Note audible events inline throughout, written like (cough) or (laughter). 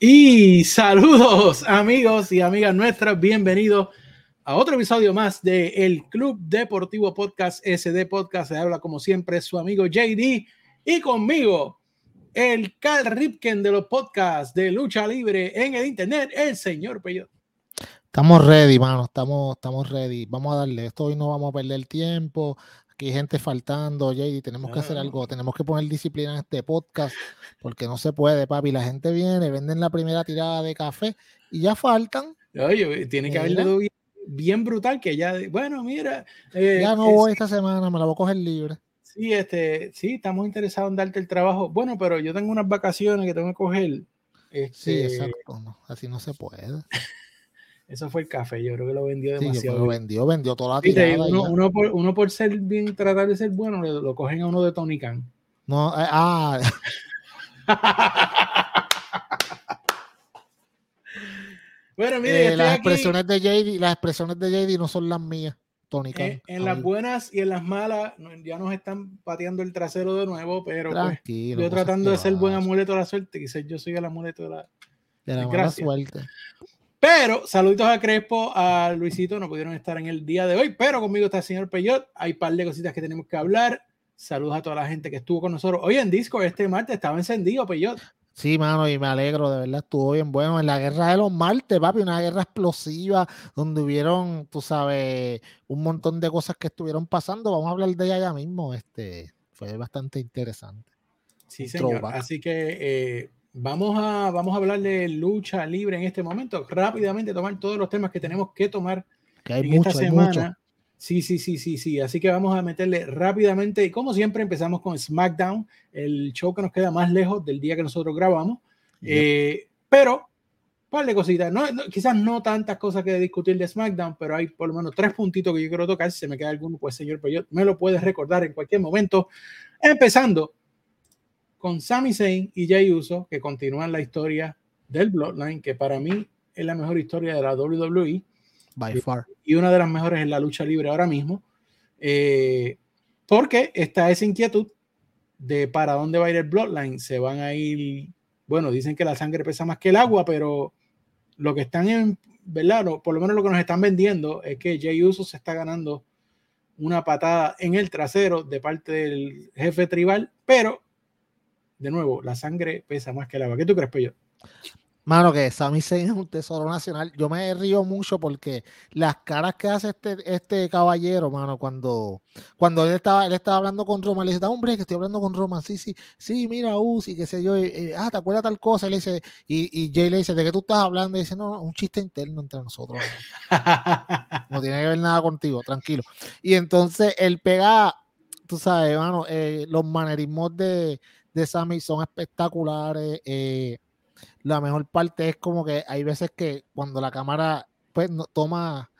Y saludos amigos y amigas nuestras, bienvenidos a otro episodio más de el Club Deportivo Podcast SD Podcast. Se habla como siempre su amigo JD y conmigo el Carl Ripken de los podcasts de lucha libre en el internet, el señor Peyot. Estamos ready, mano, estamos, estamos ready. Vamos a darle esto hoy no vamos a perder tiempo aquí hay gente faltando, JD, tenemos que hacer algo, tenemos que poner disciplina en este podcast, porque no se puede, papi. La gente viene, venden la primera tirada de café y ya faltan. Oye, tiene que haberle bien, bien, brutal que ya, bueno, mira. Eh, ya no voy esta semana, me la voy a coger libre. Sí, este, sí, estamos interesados en darte el trabajo. Bueno, pero yo tengo unas vacaciones que tengo que coger. sí, este exacto, así no se puede. Eso fue el café, yo creo que lo vendió demasiado. lo vendió, vendió toda la tirada. Uno, por, uno, por, ser bien, tratar de ser bueno, lo, cogen a uno de Tony Khan. No, eh, ah. (laughs) bueno, mire, eh, las expresiones de JD, las expresiones de JD no son las mías. Tony Khan. Eh, en las buenas y en las malas, ya nos están pateando el trasero de nuevo, pero pues, yo tratando de ser buen amuleto de la suerte, quizás yo soy el amuleto de la, de la mala suerte. Pero saluditos a Crespo, a Luisito, no pudieron estar en el día de hoy, pero conmigo está el señor Peyot. Hay un par de cositas que tenemos que hablar. Saludos a toda la gente que estuvo con nosotros hoy en disco. Este martes estaba encendido, Peyot. Sí, mano, y me alegro, de verdad, estuvo bien bueno. En la guerra de los martes, papi, una guerra explosiva donde hubieron, tú sabes, un montón de cosas que estuvieron pasando. Vamos a hablar de ella ya mismo. Este, fue bastante interesante. Sí, señor. Así que eh, Vamos a, vamos a hablar de lucha libre en este momento. Rápidamente tomar todos los temas que tenemos que tomar que hay en esta semana. Sí, sí, sí, sí, sí. Así que vamos a meterle rápidamente. Y como siempre, empezamos con SmackDown, el show que nos queda más lejos del día que nosotros grabamos. Eh, pero, un par de cositas. No, quizás no tantas cosas que discutir de SmackDown, pero hay por lo menos tres puntitos que yo quiero tocar. Si se me queda alguno, pues señor, pues yo me lo puedes recordar en cualquier momento. Empezando con Sami Zayn y Jay Uso, que continúan la historia del Bloodline, que para mí es la mejor historia de la WWE. By far. Y una de las mejores en la lucha libre ahora mismo. Eh, porque está esa inquietud de para dónde va a ir el Bloodline. Se van a ir, bueno, dicen que la sangre pesa más que el agua, pero lo que están en, ¿verdad? por lo menos lo que nos están vendiendo es que Jay Uso se está ganando una patada en el trasero de parte del jefe tribal, pero de nuevo, la sangre pesa más que el agua. ¿Qué tú crees, Peyo? Mano, que Sami Zayn (laughs) es un tesoro nacional. Yo me río mucho porque las caras que hace este, este caballero, mano, cuando, cuando él estaba, él estaba hablando con Roman, le dice, hombre, que estoy hablando con Roman, sí, sí, sí, mira, Uzi, qué sé yo, ah, ¿te acuerdas tal cosa? Y, le dice, y, Jay le dice, ¿de qué tú estás hablando? Y dice, no, un chiste interno entre nosotros. (laughs) no tiene que ver nada contigo, tranquilo. Y entonces él pega, tú sabes, mano, eh, los manerismos de de Sammy son espectaculares. Eh, la mejor parte es como que hay veces que cuando la cámara pues no, toma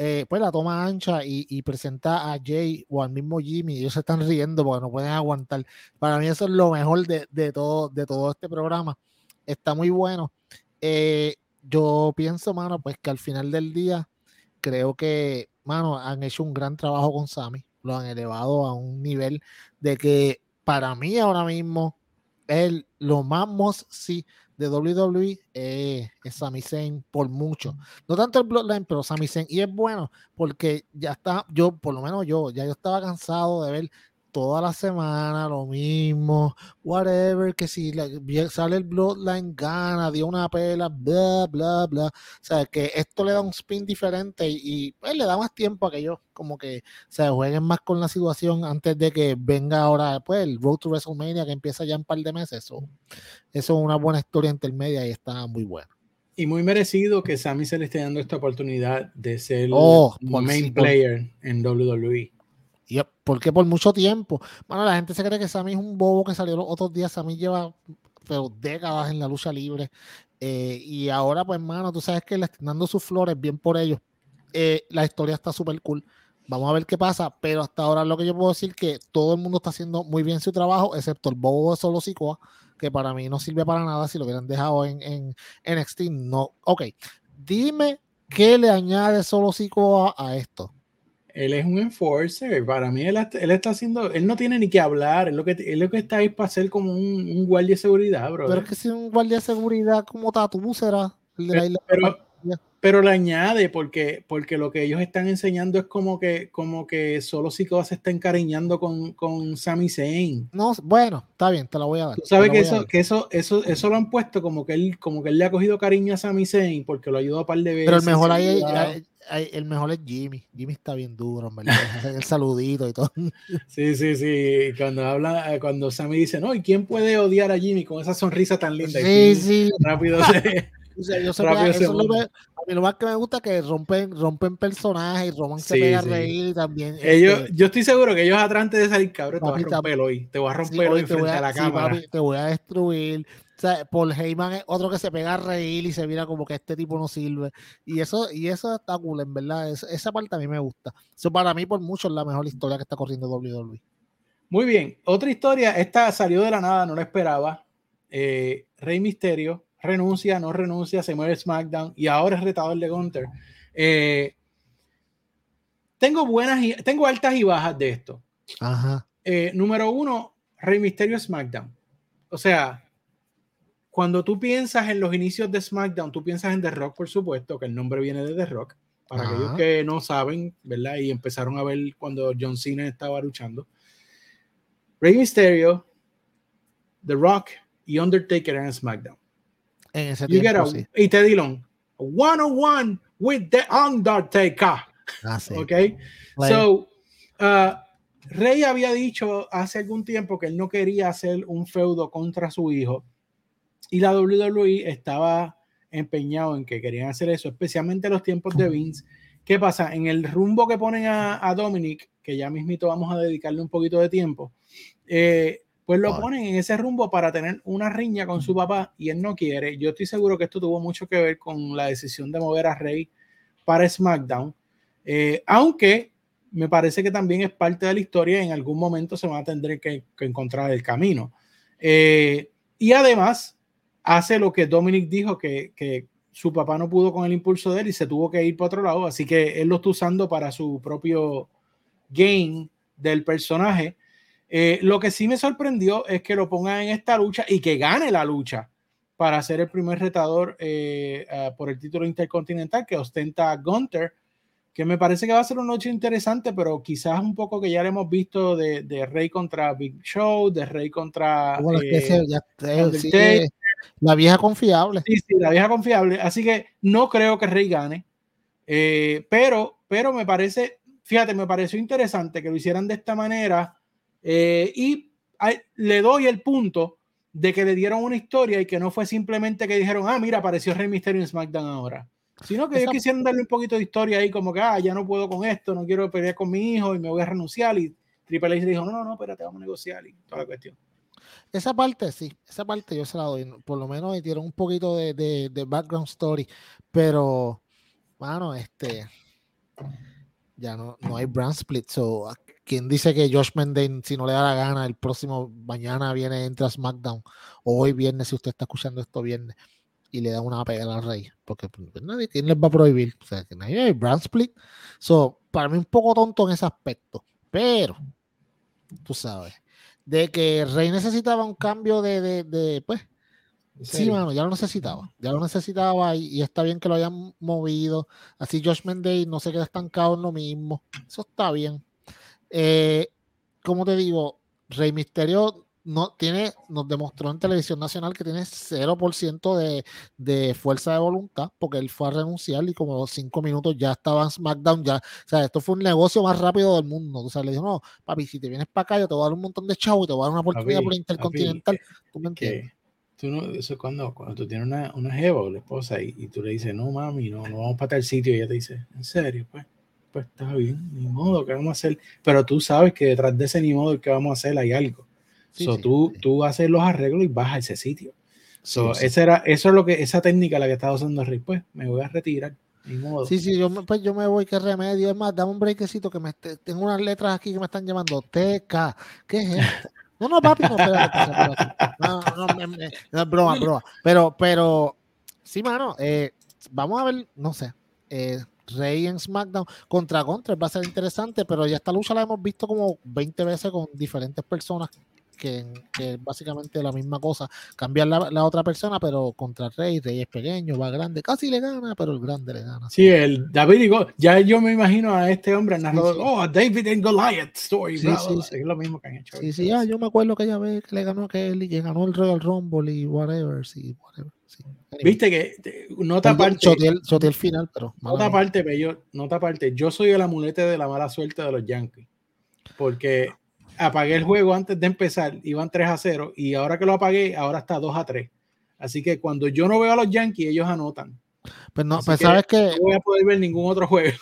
eh, pues la toma ancha y, presenta a Jay o al mismo Jimmy, ellos se están riendo porque no pueden aguantar. Para mí eso es lo mejor de, todo, de todo este programa. Está muy bueno. Eh, yo pienso, mano, pues que al final del día creo que, mano, han hecho un gran trabajo con Sammy. Lo han elevado a un nivel de que para mí ahora mismo, el, lo más sí de WWE es Sami Zayn por mucho. No tanto el Bloodline, pero Sami Zayn. Y es bueno porque ya está, yo, por lo menos yo, ya yo estaba cansado de ver toda la semana lo mismo, whatever, que si sale el Bloodline, gana, dio una pela, bla, bla, bla. O sea, que esto le da un spin diferente y, pues, le da más tiempo a que ellos como que se jueguen más con la situación antes de que venga ahora pues, el Road to WrestleMania que empieza ya en un par de meses. Eso, eso es una buena historia intermedia y está muy bueno. Y muy merecido que Sammy se le esté dando esta oportunidad de ser el oh, main player en WWE. Y porque por mucho tiempo, bueno, la gente se cree que Sammy es un bobo que salió los otros días. Sammy lleva pero décadas en la lucha libre. Eh, y ahora, pues, mano, tú sabes que le están dando sus flores, bien por ellos. Eh, la historia está súper cool. Vamos a ver qué pasa, pero hasta ahora lo que yo puedo decir que todo el mundo está haciendo muy bien su trabajo, excepto el bobo de Solo Sikoa, que para mí no sirve para nada si lo hubieran dejado en, en, en No. Ok, dime qué le añade Solo Sikoa a esto Él es un enforcer. Para mí, él, él, está haciendo. Él no tiene ni que hablar. Él lo que, él lo que está ahí para ser como un, un guardia de seguridad, bro. Pero es que si un guardia de seguridad como Tatu será. El de la isla pero, pero le añade porque, porque lo que ellos están enseñando es como que, como que solo Sikoa se está encariñando con, con Sami Zayn. No, bueno, está bien, te la voy a dar. Tú sabes que, eso, que eso, eso, eso lo han puesto como que él, como que él le ha cogido cariño a Sami Zayn porque lo ayudó a par de veces. Pero el mejor ahí, el mejor es Jimmy. Jimmy está bien duro, ¿verdad? el saludito y todo. (laughs) Sí, sí, sí. Cuando habla, eh, cuando Sammy dice, no, ¿y quién puede odiar a Jimmy con esa sonrisa tan linda? Sí, sí. Rápido (laughs) se, yo sé eso lo, a mí lo más que me gusta es que rompen, rompen personajes y Roman se pega a reír también. Ellos, este yo estoy seguro que ellos atrás de salir, cabrón, te voy a romper hoy. Te voy a romper hoy frente a, la cámara. te voy a destruir. O sea, Paul Heyman es otro que se pega a reír y se mira como que este tipo no sirve. Y eso, y eso está cool, en verdad. esa parte a mí me gusta. Eso para mí, por mucho, es la mejor historia que está corriendo WWE. Muy bien. Otra historia, esta salió de la nada, no la esperaba. Eh, Rey Misterio renuncia, no renuncia, se muere SmackDown y ahora es retador de Gunter. Eh, tengo buenas y tengo altas y bajas de esto. Eh, número uno, Rey Misterio SmackDown. O sea, cuando tú piensas en los inicios de SmackDown, tú piensas en The Rock, por supuesto, que el nombre viene de The Rock. Para aquellos que no saben, ¿verdad? Y empezaron a ver cuando John Cena estaba luchando. Rey Mysterio, The Rock y Undertaker en SmackDown. En ese you tiempo, sí. Y te Dillon, one on one with the Undertaker. Ah, sí. Ok. So, uh, Rey había dicho hace algún tiempo que él no quería hacer un feudo contra su hijo. Y la WWE estaba empeñado en que querían hacer eso, especialmente en los tiempos de Vince. ¿Qué pasa? En el rumbo que ponen a, a Dominic, que ya mismito vamos a dedicarle un poquito de tiempo, eh, pues lo ponen en ese rumbo para tener una riña con su papá y él no quiere. Yo estoy seguro que esto tuvo mucho que ver con la decisión de mover a Rey para SmackDown, eh, aunque me parece que también es parte de la historia, en algún momento se va a tener que, encontrar el camino. Eh, y además hace lo que Dominic dijo, que, que su papá no pudo con el impulso de él y se tuvo que ir para otro lado, así que él lo está usando para su propio game del personaje. Eh, lo que sí me sorprendió es que lo pongan en esta lucha y que gane la lucha para ser el primer retador eh, uh, por el título intercontinental que ostenta Gunter, que me parece que va a ser una noche interesante, pero quizás un poco que ya le hemos visto de, de Rey contra Big Show, de Rey contra... Bueno, eh, ese, ya, sí, la vieja confiable. Sí, sí, la vieja confiable. Así que no creo que Rey gane, eh, pero, pero me parece, fíjate, me pareció interesante que lo hicieran de esta manera eh, y le doy el punto de que le dieron una historia y que no fue simplemente que dijeron, ah, mira, apareció Rey Mysterio en SmackDown ahora. Sino que ellos quisieron darle un poquito de historia ahí, como que, ah, ya no puedo con esto, no quiero pelear con mi hijo y me voy a renunciar. Y Triple H dijo, no, no, no, espérate, vamos a negociar y toda la cuestión. Esa parte, sí, esa parte yo se la doy. Por lo menos dieron un poquito de, de, background story, pero, bueno, este, ya no, no hay brand split. So, quien dice que Josh Menden, si no le da la gana, el próximo mañana viene, entra SmackDown, o hoy viernes, si usted está escuchando esto viernes, y le da una pega al rey, porque pues, nadie, ¿quién les va a prohibir? O sea, que nadie hay brand split. So, para mí un poco tonto en ese aspecto, pero, tú sabes, de que Rey necesitaba un cambio de, de, de pues, Sí, mano, ya lo necesitaba. Ya lo necesitaba y, está bien que lo hayan movido. Así Josh Mendez no se queda estancado en lo mismo. Eso está bien. Eh, como te digo, Rey Misterio no, tiene, nos demostró en televisión nacional que tiene 0% de, de, fuerza de voluntad, porque él fue a renunciar y como cinco minutos ya estaba en SmackDown. Ya, o sea, esto fue un negocio más rápido del mundo. O sea, le dijo, no, papi, si te vienes para acá, yo te voy a dar un montón de chavo y te voy a dar una oportunidad por Intercontinental. ¿Tú me entiendes? Tú no, eso es cuando, cuando tú tienes una, una jeva o la esposa y, y, tú le dices, no mami, no, no vamos para tal sitio, y ella te dice, ¿en serio? Pues pues está bien, ni modo, ¿qué vamos a hacer? Pero tú sabes que detrás de ese ni modo que vamos a hacer hay algo. So, tú, tú haces los arreglos y vas a ese sitio. So, esa era, eso es lo que, esa técnica la que estaba usando Rick, pues me voy a retirar. Modo. Sí, sí, yo, pues yo me voy, qué remedio. Es más, dame un breakcito que me tengo unas letras aquí que me están llamando TK. ¿Qué es esto? No, no, papi, no, No, no, no, no, es broma, broma. Pero, pero, sí, mano, eh, vamos a ver, no sé. Eh, Rey en SmackDown contra Contra va a ser interesante, pero ya esta lucha la hemos visto como 20 veces con diferentes personas que, es básicamente la misma cosa, cambiar la, otra persona, pero contra Rey, Rey es pequeño, va grande, casi le gana, pero el grande le gana. Sí, el David y ya yo me imagino a este hombre narrador, oh, David and Goliath story, es lo mismo que han hecho. Sí, sí, ah, yo me acuerdo que ya ve que le ganó a Kelly, que ganó el Royal Rumble y whatever, sí, whatever. Viste que nota aparte. el final, pero. Nota aparte, nota aparte. Yo soy el amulete de la mala suerte de los Yankees. Porque apagué el juego antes de empezar, iban 3 a 0 y ahora que lo apagué, ahora está 2 a 3. Así que cuando yo no veo a los Yankees, ellos anotan. Pues no, pues sabes que no voy a poder ver ningún otro juego.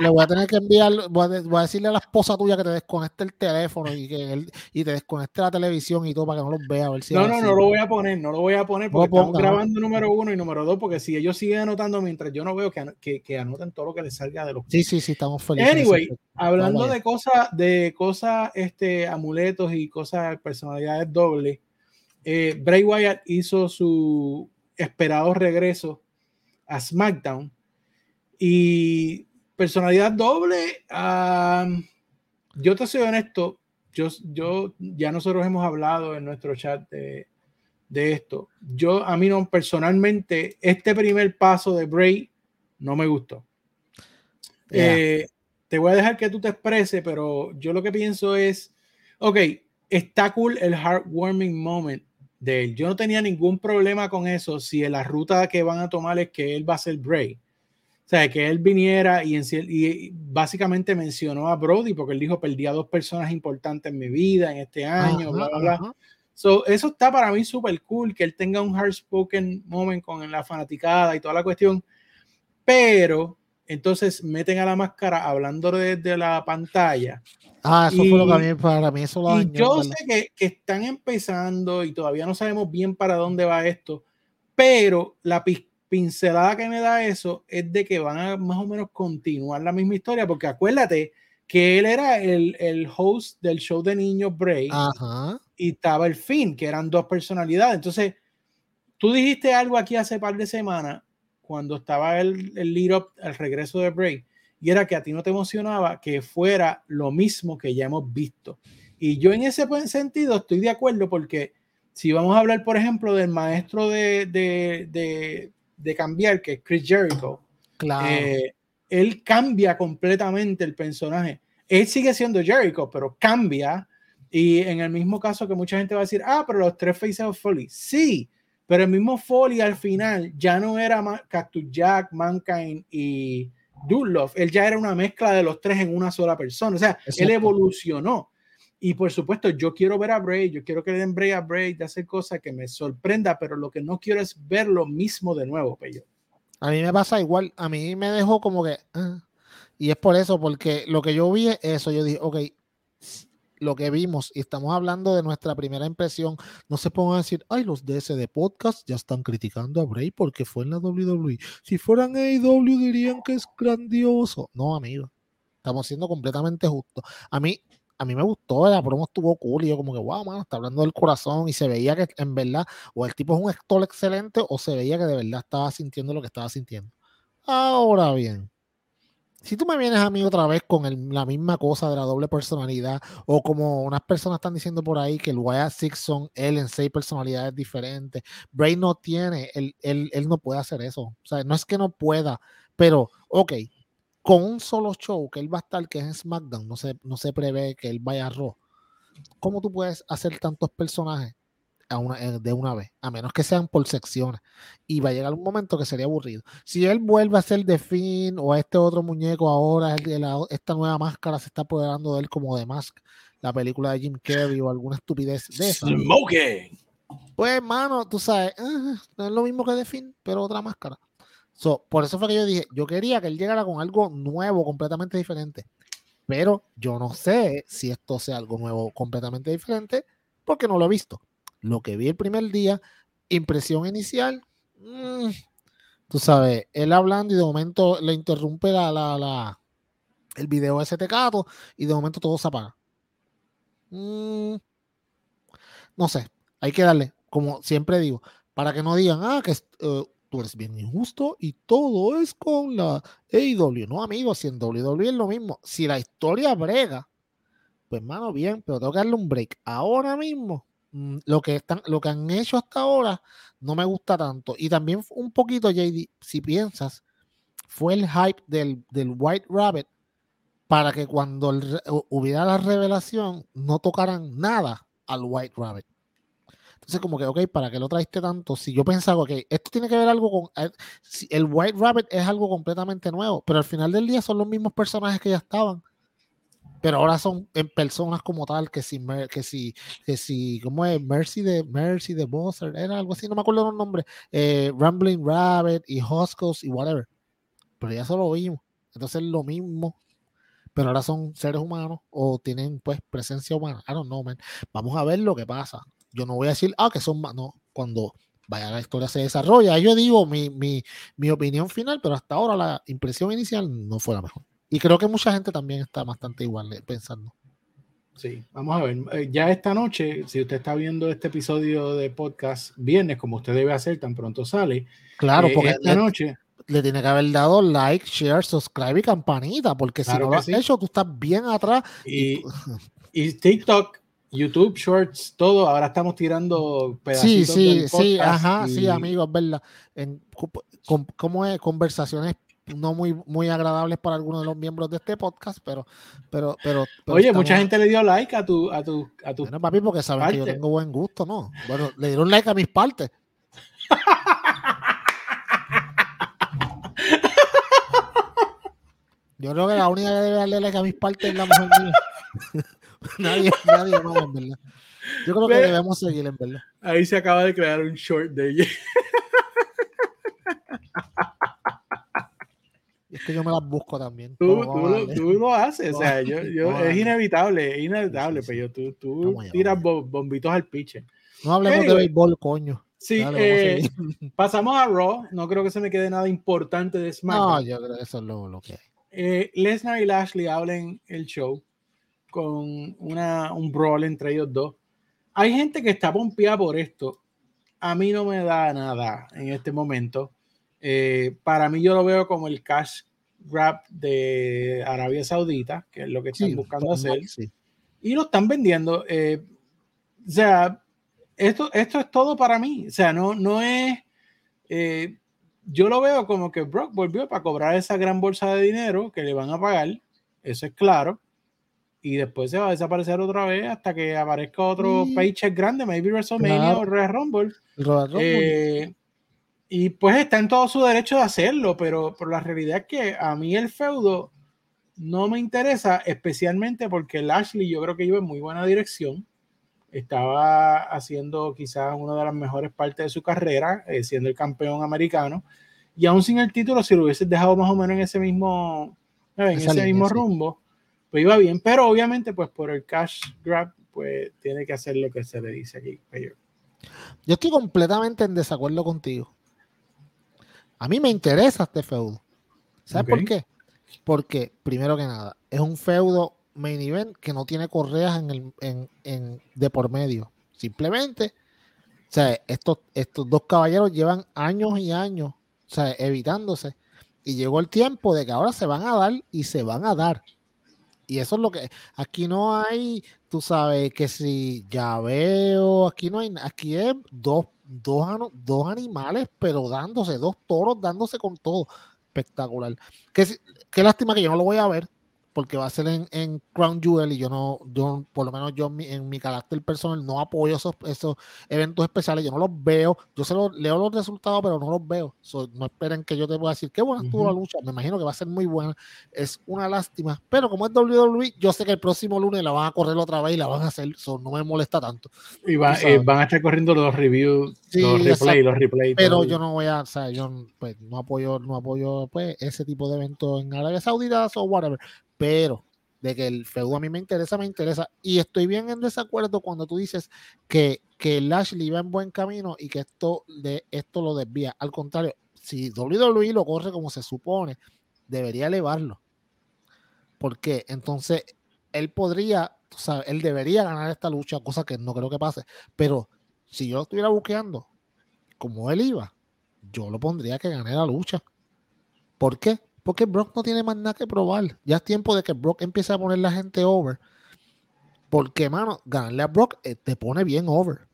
Le voy a tener que enviar, voy a, decirle a la esposa tuya que te desconecte el teléfono y que él, y te desconecte la televisión y todo para que no los vea. A ver si no, no, no lo voy a poner, no lo voy a poner porque estamos grabando número uno y número dos, porque si ellos siguen anotando mientras yo no veo que, que, que anoten todo lo que les salga de los. Sí, sí, sí, estamos felices. Anyway, hablando de cosas, de cosas, este, amuletos y cosas, personalidades dobles, eh, Bray Wyatt hizo su esperado regreso a SmackDown y personalidad doble, yo te soy honesto, yo, yo, ya nosotros hemos hablado en nuestro chat de, esto. Yo, a mí no, personalmente, este primer paso de Bray no me gustó. Eh, te voy a dejar que tú te expreses, pero yo lo que pienso es, ok, está cool el heartwarming moment de él. Yo no tenía ningún problema con eso si la ruta que van a tomar es que él va a ser Bray. O sea, que él viniera y, y, básicamente mencionó a Brody porque él dijo, perdí a dos personas importantes en mi vida en este año, bla, bla, bla. So, eso está para mí súper cool, que él tenga un hard spoken moment con la fanaticada y toda la cuestión. Pero entonces meten a la máscara hablando desde la pantalla. Ah, eso fue lo que a mí, para mí eso lo Y yo sé que, que, están empezando y todavía no sabemos bien para dónde va esto, pero la, pincelada que me da eso es de que van a más o menos continuar la misma historia, porque acuérdate que él era el, el host del show de niños Break y estaba el fin, que eran dos personalidades. Entonces, tú dijiste algo aquí hace par de semanas, cuando estaba el, el lead up al regreso de Bray, y era que a ti no te emocionaba que fuera lo mismo que ya hemos visto. Y yo en ese sentido estoy de acuerdo porque si vamos a hablar, por ejemplo, del maestro de, de de cambiar, que es Chris Jericho, claro. Eh, él cambia completamente el personaje. Él sigue siendo Jericho, pero cambia. Y en el mismo caso que mucha gente va a decir, ah, pero los tres Faces of Foley. Sí, pero el mismo Foley al final ya no era Cactus Jack, Mankind y Dudlove. Él ya era una mezcla de los tres en una sola persona. O sea, él evolucionó. Y por supuesto, yo quiero ver a Bray, yo quiero que le den Bray a Bray de hacer cosas que me sorprenda, pero lo que no quiero es ver lo mismo de nuevo, Pello. A mí me pasa igual, a mí me dejó como que... Ah, y es por eso, porque lo que yo vi es eso, yo dije, ok, lo que vimos y estamos hablando de nuestra primera impresión, no se pongan a decir, ay, los DS de podcast ya están criticando a Bray porque fue en la WWE. Si fueran AEW dirían que es grandioso. No, amigo, estamos siendo completamente justos. A mí, a mí me gustó, la promo estuvo cool y yo como que, wow, mano, está hablando del corazón y se veía que en verdad o el tipo es un actor excelente o se veía que de verdad estaba sintiendo lo que estaba sintiendo. Ahora bien, si tú me vienes a mí otra vez con la misma cosa de la doble personalidad o como unas personas están diciendo por ahí que el Wyatt Six son él en seis personalidades diferentes, Bray no tiene, él, él, él no puede hacer eso. O sea, no es que no pueda, pero, ok, con un solo show que él va a estar, que es en SmackDown, no se, no se prevé que él vaya a Raw. ¿Cómo tú puedes hacer tantos personajes a una, eh, de una vez? A menos que sean por secciones. Y va a llegar un momento que sería aburrido. Si él vuelve a ser The Finn o este otro muñeco ahora, esta nueva máscara se está apoderando de él como de Mask, la película de Jim Carrey o alguna estupidez de esa. Smoking. Pues, hermano, tú sabes, ah, no es lo mismo que The Finn, pero otra máscara por eso fue que yo dije, yo quería que él llegara con algo nuevo, completamente diferente. Pero yo no sé si esto sea algo nuevo, completamente diferente, porque no lo he visto. Lo que vi el primer día, impresión inicial, mm, tú sabes, él hablando y de momento le interrumpe la, la, el video ese tecato y de momento todo se apaga. Mm, no sé, hay que darle, como siempre digo, para que no digan, ah, que uh, tú eres bien injusto y todo es con la AEW. No, amigos, si en WWE es lo mismo. Si la historia brega, pues mano, bien, pero tengo que darle un break. Ahora mismo, mm, lo que, están, lo que han hecho hasta ahora no me gusta tanto. Y también un poquito, JD, si piensas, fue el hype del, del White Rabbit para que cuando hubiera la revelación no tocaran nada al White Rabbit. Entonces, como que, ok, ¿para qué lo traiste tanto? Si yo pensaba, que esto tiene que ver algo con. Eh, el White Rabbit es algo completamente nuevo, pero al final del día son los mismos personajes que ya estaban. Pero ahora son en personas como tal, que si, que si, que si, ¿cómo es? Mercy de Mercy de Bowser, era algo así, no me acuerdo los nombres. Eh, Rambling Rabbit y Huskos y whatever. Pero ya solo vimos. Entonces es lo mismo pero ahora son seres humanos o tienen pues presencia humana. I don't know, man. Vamos a ver lo que pasa yo no voy a decir, ah, que son más, no, cuando vaya la historia se desarrolla, yo digo mi, mi, mi opinión final, pero hasta ahora la impresión inicial no fue la mejor. Y creo que mucha gente también está bastante igual eh, pensando. Sí, vamos a ver. Eh, ya esta noche, si usted está viendo este episodio de podcast viernes, como usted debe hacer, tan pronto sale. Claro, eh, porque esta noche le tiene que haber dado like, share, subscribe y campanita, porque si no lo has hecho, tú estás bien atrás. Y, y (laughs) TikTok YouTube Shorts, todo, ahora estamos tirando pedacitos. Sí, sí, sí, ajá, sí, amigos, verdad. En, ¿Cómo es? Conversaciones no muy, muy agradables para algunos de los miembros de este podcast, pero, pero, pero. Oye, mucha gente le dio like a tu, a tu, a tu. Bueno, papi, porque saben que yo tengo buen gusto, ¿no? Bueno, le dieron like a mis partes. (laughs) Yo creo que la única que debe darle like a mis partes es la mujer mía. (laughs) (laughs) nadie, nadie más, en verdad. Yo creo que debemos seguir, en verdad. Ahí se acaba de crear un short de ella. Es que yo me las busco también. Tú, tú, lo, haces, o sea, yo, yo, es inevitable, es inevitable, pero tú, tú tiras bombitos al pitcher. No hablemos de béisbol, coño. Sí, eh, (laughs) pasamos a Raw. No creo que se me quede nada importante de SmackDown. No, yo creo que eso es lo, lo que hay. Eh, Lesnar y Lashley hablen el show con una, un brawl entre ellos dos. Hay gente que está pompeada por esto. A mí no me da nada en este momento. Eh, para mí yo lo veo como el cash grab de Arabia Saudita, que es lo que están buscando hacer. Y lo están vendiendo. Eh, o sea, esto, esto es todo para mí. O sea, no, no es... Eh, yo lo veo como que Brock volvió para cobrar esa gran bolsa de dinero que le van a pagar. Eso es claro y después se va a desaparecer otra vez hasta que aparezca otro paycheck grande, maybe WrestleMania o Red Rumble. Eh, y pues está en todo su derecho de hacerlo, pero, la realidad es que a mí el feudo no me interesa, especialmente porque Lashley yo creo que iba en muy buena dirección. Estaba haciendo quizás una de las mejores partes de su carrera, eh, siendo el campeón americano. Y aún sin el título, si lo hubieses dejado más o menos en ese mismo, en ese mismo rumbo, pues iba bien, pero obviamente pues por el cash grab pues tiene que hacer lo que se le dice aquí. Yo estoy completamente en desacuerdo contigo. A mí me interesa este feudo. ¿Sabes por qué? Porque, primero que nada, es un feudo main event que no tiene correas en el, en, en, de por medio. Simplemente, o sea, estos, estos dos caballeros llevan años y años o sea, evitándose. Y llegó el tiempo de que ahora se van a dar y se van a dar. Y eso es lo que aquí no hay, tú sabes, que si ya veo, aquí no hay, aquí es dos, dos, dos animales, pero dándose, dos toros dándose con todo. Espectacular. Qué, qué lástima que yo no lo voy a ver, porque va a ser en, Crown Jewel y yo no, yo por lo menos yo en mi, carácter personal no apoyo esos, esos eventos especiales, yo no los veo, yo se los, leo los resultados, pero no los veo. no esperen que yo te pueda decir qué buena estuvo la lucha, me imagino que va a ser muy buena, es una lástima, pero como es WWE, yo sé que el próximo lunes la van a correr otra vez y la van a hacer, no me molesta tanto. Y eh, van a estar corriendo los reviews, los replays, los replays. Pero yo no voy a, o sea, yo pues, no apoyo, no apoyo pues, ese tipo de eventos en Arabia Saudita o whatever pero de que el feudo a mí me interesa, me interesa. Y estoy bien en desacuerdo cuando tú dices que, que Lashley va en buen camino y que esto, de, esto lo desvía. Al contrario, si WWE lo corre como se supone, debería elevarlo. porque Entonces, él podría, o sea, él debería ganar esta lucha, cosa que no creo que pase. Pero si yo lo estuviera buscando como él iba, yo lo pondría que gane la lucha. ¿Por qué? Porque Brock no tiene más nada que probar. Ya es tiempo de que Brock empiece a poner la gente over. Porque, mano, ganarle a Brock eh, te pone bien over.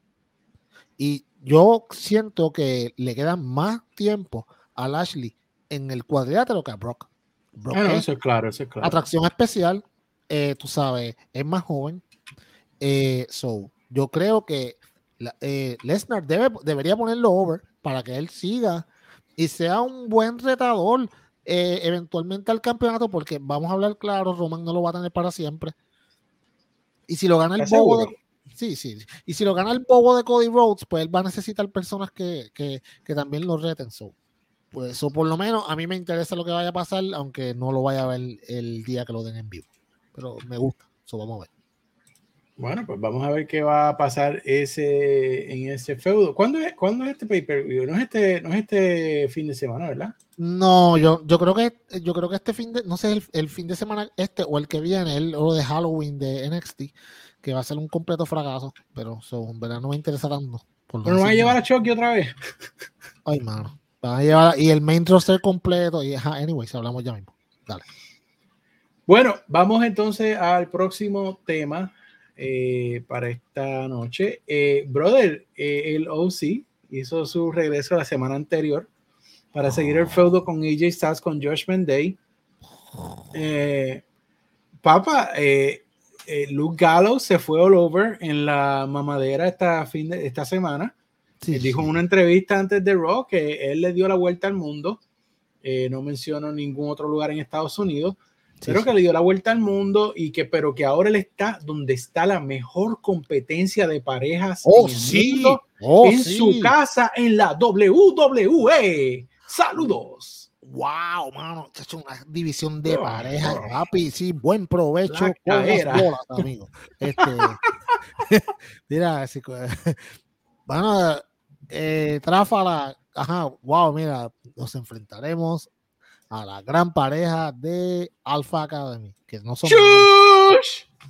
Y yo siento que le queda más tiempo a Lashley en el cuadrilátero que a Brock. Brock ah, eso es claro, eso es claro. Atracción especial, eh, tú sabes, es más joven. Eh, so, yo creo que Lesnar debe, debería ponerlo over para que él siga y sea un buen retador eh, eventualmente al campeonato, porque vamos a hablar claro, Roman no lo va a tener para siempre. Y si lo gana el bobo de, sí, sí, y si lo gana el bobo de Cody Rhodes, pues él va a necesitar personas que, que, que también lo reten. So, pues eso por lo menos a mí me interesa lo que vaya a pasar, aunque no lo vaya a ver el día que lo den en vivo. Pero me gusta, eso vamos a ver. Bueno, pues vamos a ver qué va a pasar ese, en ese feudo. ¿Cuándo es, ¿cuándo es este pay-per-view? No, es este, no es este fin de semana, ¿verdad? No, yo, yo creo que yo creo que este fin de, no sé, el, fin de semana este o el que viene, el o de Halloween de NXT, que va a ser un completo fracaso, pero en verdad no me interesa tanto. pero no van a llevar a Chucky otra vez. (laughs) Ay, mano. Van a llevar, y el main roster completo, y anyways, hablamos ya mismo. Dale. Bueno, vamos entonces al próximo tema eh, para esta noche. Eh, brother, eh, el OC hizo su regreso la semana anterior para seguir el feudo con AJ Styles con Josh Day. Papa, Luke Gallows se fue all over en la mamadera esta, fin de, esta semana. dijo en una entrevista antes de Raw que él le dio la vuelta al mundo. no mencionó ningún otro lugar en Estados Unidos pero que le dio la vuelta al mundo y que, pero que ahora él está donde está la mejor competencia de parejas oh, sí. Oh, en su casa en la WWE. Saludos. Wow, mano, es una división de parejas, papi, sí, buen provecho con bolas, amigo. Este, (laughs) mira, así, (laughs) bueno, eh, Tráfala, ajá, wow, mira, nos enfrentaremos a la gran pareja de Alpha Academy, que no son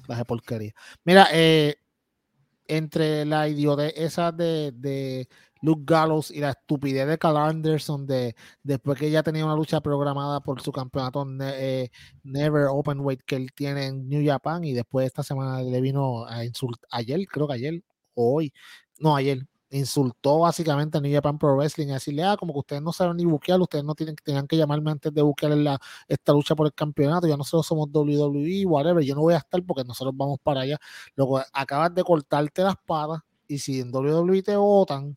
las de porquería. Mira, eh, entre la idiotez esa de, de, Luke Gallows y la estupidez de Carl Anderson de después que ya tenía una lucha programada por su campeonato eh, Never Open Weight que él tiene en New Japan y después esta semana le vino a insultar ayer, creo que ayer o hoy, no ayer, insultó básicamente a New Japan Pro Wrestling y decirle, ah, como que ustedes no saben ni buquear, ustedes no tienen, tenían que llamarme antes de buquear la, esta lucha por el campeonato, ya nosotros somos WWE, whatever, yo no voy a estar porque nosotros vamos para allá. Luego acabas de cortarte las patas y si en WWE te votan,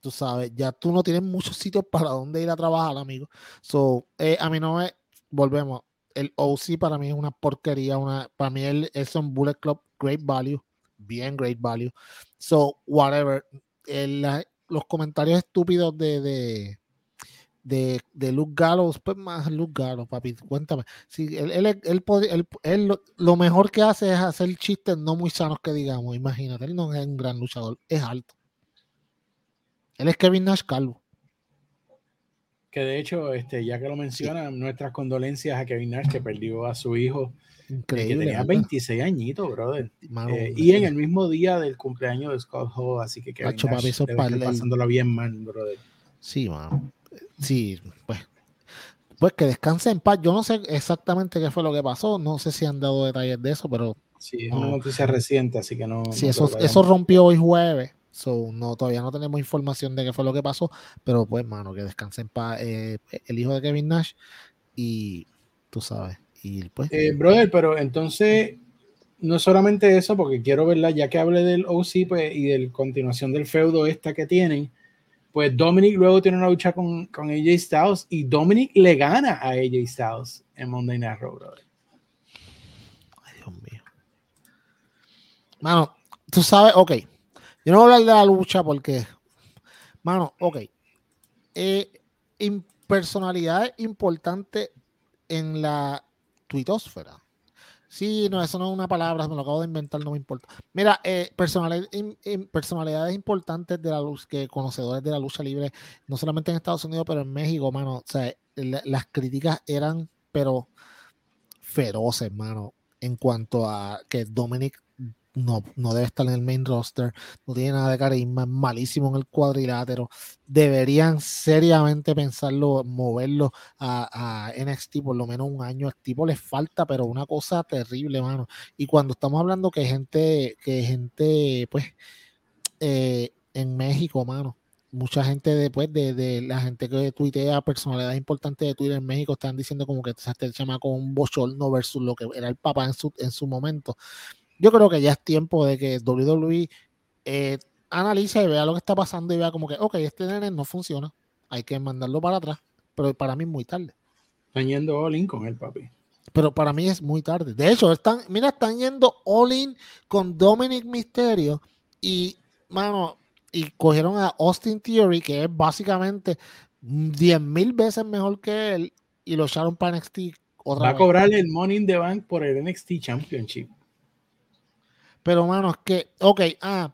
tú sabes, ya tú no tienes muchos sitios para dónde ir a trabajar, amigo. So, eh, a mí no me, volvemos, el OC para mí es una porquería, una, para mí el, es un Bullet Club Great Value bien great value. So, whatever. los comentarios estúpidos de, de, de, de, Luke Gallows, pues más Luke Gallows, papi, cuéntame. Si él, él, él, él, lo mejor que hace es hacer chistes no muy sanos que digamos, imagínate, él no es un gran luchador, es alto. Él es Kevin Nash Calvo. Que de hecho, este, ya que lo mencionan, nuestras condolencias a Kevin Nash que perdió a su hijo Increíble. Que tenía 26 añitos, brother. Eh, y en el mismo día del cumpleaños de Scott Hall, así que Kevin Nash pasándola bien mal, brother. Sí, mano. Sí, pues. Pues que descanse en paz. Yo no sé exactamente qué fue lo que pasó. No sé si han dado detalles de eso, pero. Sí, es una noticia reciente, así que no. Sí, eso, eso rompió hoy jueves. So, no, todavía no tenemos información de qué fue lo que pasó, pero pues, mano, que descanse en paz eh, el hijo de Kevin Nash y tú sabes, pues, eh, brother, pero entonces no solamente eso, porque quiero verla, ya que hable del OC pues, y de la continuación del feudo esta que tienen, pues Dominic luego tiene una lucha con, con AJ Styles y Dominic le gana a AJ Styles en Monday Night Raw, brother. Ay, Dios mío. Mano, tú sabes, ok. Yo no voy a hablar de la lucha porque, mano, ok. Eh, personalidades importantes en la tuitosfera. Sí, no, eso no es una palabra, me lo acabo de inventar, no me importa. Mira, eh, personalidades, importantes de la luz, que conocedores de la lucha libre, no solamente en Estados Unidos, pero en México, mano, o sea, las críticas eran, pero feroces, mano, en cuanto a que Dominic no, no debe estar en el main roster, no tiene nada de carisma, es malísimo en el cuadrilátero. Deberían seriamente pensarlo, moverlo a, a, NXT por lo menos un año. Al tipo le falta, pero una cosa terrible, mano. Y cuando estamos hablando que gente, que gente, pues, eh, en México, mano, mucha gente después de, de, la gente que tuitea personalidades importantes de Twitter en México están diciendo como que este chama con un bochorno versus lo que era el papá en su, en su momento yo creo que ya es tiempo de que WWE eh, analice y vea lo que está pasando y vea como que, ok, este nene no funciona, hay que mandarlo para atrás, pero para mí es muy tarde. Están yendo all in con el papi. Pero para mí es muy tarde. De hecho, están, mira, están yendo all in con Dominic Mysterio y, mano, y cogieron a Austin Theory, que es básicamente 10 mil veces mejor que él, y lo echaron para NXT. Otra Va a cobrar el Money in the Bank por el NXT Championship. Pero, mano, es que, ok, ah,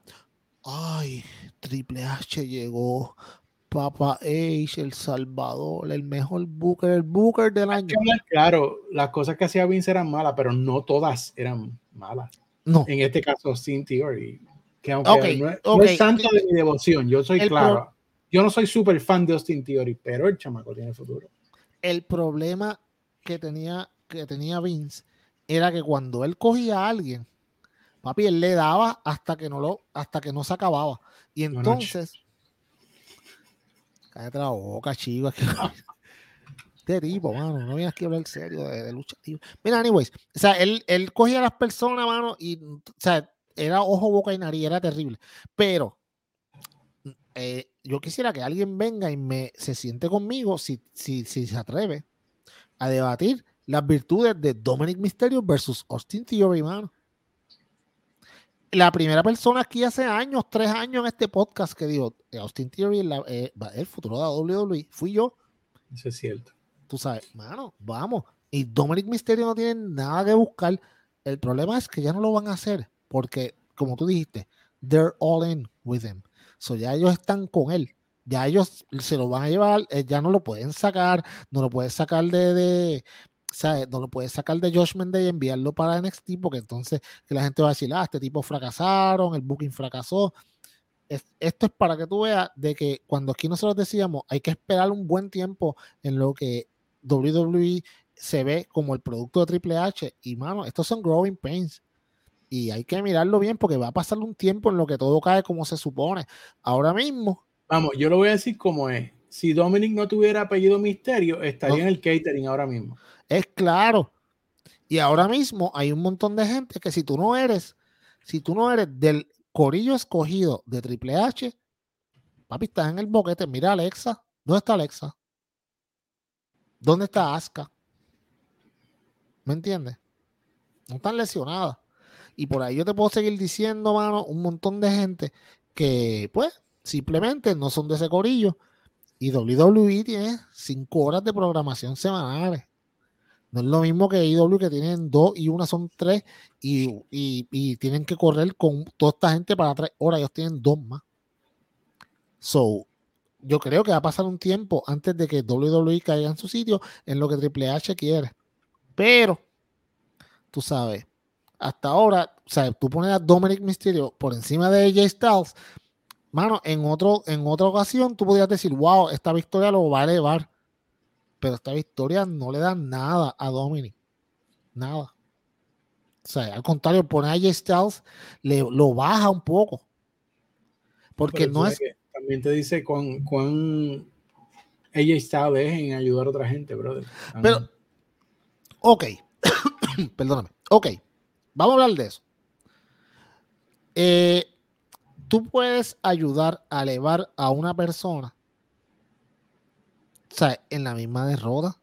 ay, Triple H llegó, Papa H, El Salvador, el mejor Booker, el Booker del año. Claro, las cosas que hacía Vince eran malas, pero no todas eran malas. No. En este caso, Sin Theory, que aunque no, es, tanto de mi devoción, yo soy claro. Yo no soy súper fan de Austin Theory, pero el chamaco tiene futuro. El problema que tenía, que tenía Vince era que cuando él cogía a alguien, Papi, él le daba hasta que no lo, hasta que no se acababa. Y entonces. Cállate la boca, chico. (laughs) Este tipo, mano, no vienes aquí a hablar serio de, lucha. Mira, anyways, o sea, él, él cogía a las personas, mano, y, o sea, era ojo, boca y nariz, era terrible. Pero eh, yo quisiera que alguien venga y me se siente conmigo, si, si, si se atreve, a debatir las virtudes de Dominic Mysterio versus Austin Theory, mano la primera persona aquí hace años, tres años en este podcast que dijo, eh, Austin Theory, eh, el futuro de la WWE, fui yo. Eso es cierto. Tú sabes, mano, vamos. Y Dominic Mysterio no tiene nada que buscar. El problema es que ya no lo van a hacer, porque, como tú dijiste, they're all in with him. So ya ellos están con él. Ya ellos se lo van a llevar, eh, ya no lo pueden sacar, no lo pueden sacar de, sea, no lo puedes sacar de Josh Mendez y enviarlo para NXT porque entonces que la gente va a decir, ah, este tipo fracasaron, el booking fracasó. esto es para que tú veas de que cuando aquí nosotros decíamos, hay que esperar un buen tiempo en lo que WWE se ve como el producto de Triple H. Y mano, estos son growing pains. Y hay que mirarlo bien porque va a pasar un tiempo en lo que todo cae como se supone. Ahora mismo. Vamos, yo lo voy a decir como es. Si Dominic no tuviera apellido Misterio, estaría en el catering ahora mismo. Es claro. Y ahora mismo hay un montón de gente que si tú no eres, si tú no eres del corillo escogido de Triple H, papi, estás en el boquete. Mira Alexa. ¿Dónde está Alexa? ¿Dónde está Asuka? ¿Me entiendes? No están lesionadas. Y por ahí yo te puedo seguir diciendo, mano, un montón de gente que, pues, simplemente no son de ese corillo. Y WWE tiene cinco horas de programación semanales. No es lo mismo que IW que tienen dos y una son tres y, tienen que correr con toda esta gente para tres horas. Ellos tienen dos más. So, yo creo que va a pasar un tiempo antes de que WWE caiga en su sitio en lo que Triple H quiere. Pero, tú sabes, hasta ahora, o sea, tú pones a Dominic Mysterio por encima de AJ Styles, mano, en, otro, en otra ocasión tú podrías decir, wow, esta victoria lo va a elevar pero esta victoria no le da nada a Dominic. Nada. O sea, al contrario, pone a AJ Styles, le, lo baja un poco. Porque no es. También te dice con cuán AJ Styles es en ayudar a otra gente, brother. Pero, ok. (coughs) Perdóname. Ok. Vamos a hablar de eso. Eh, tú puedes ayudar a elevar a una persona sea, en la misma derrota.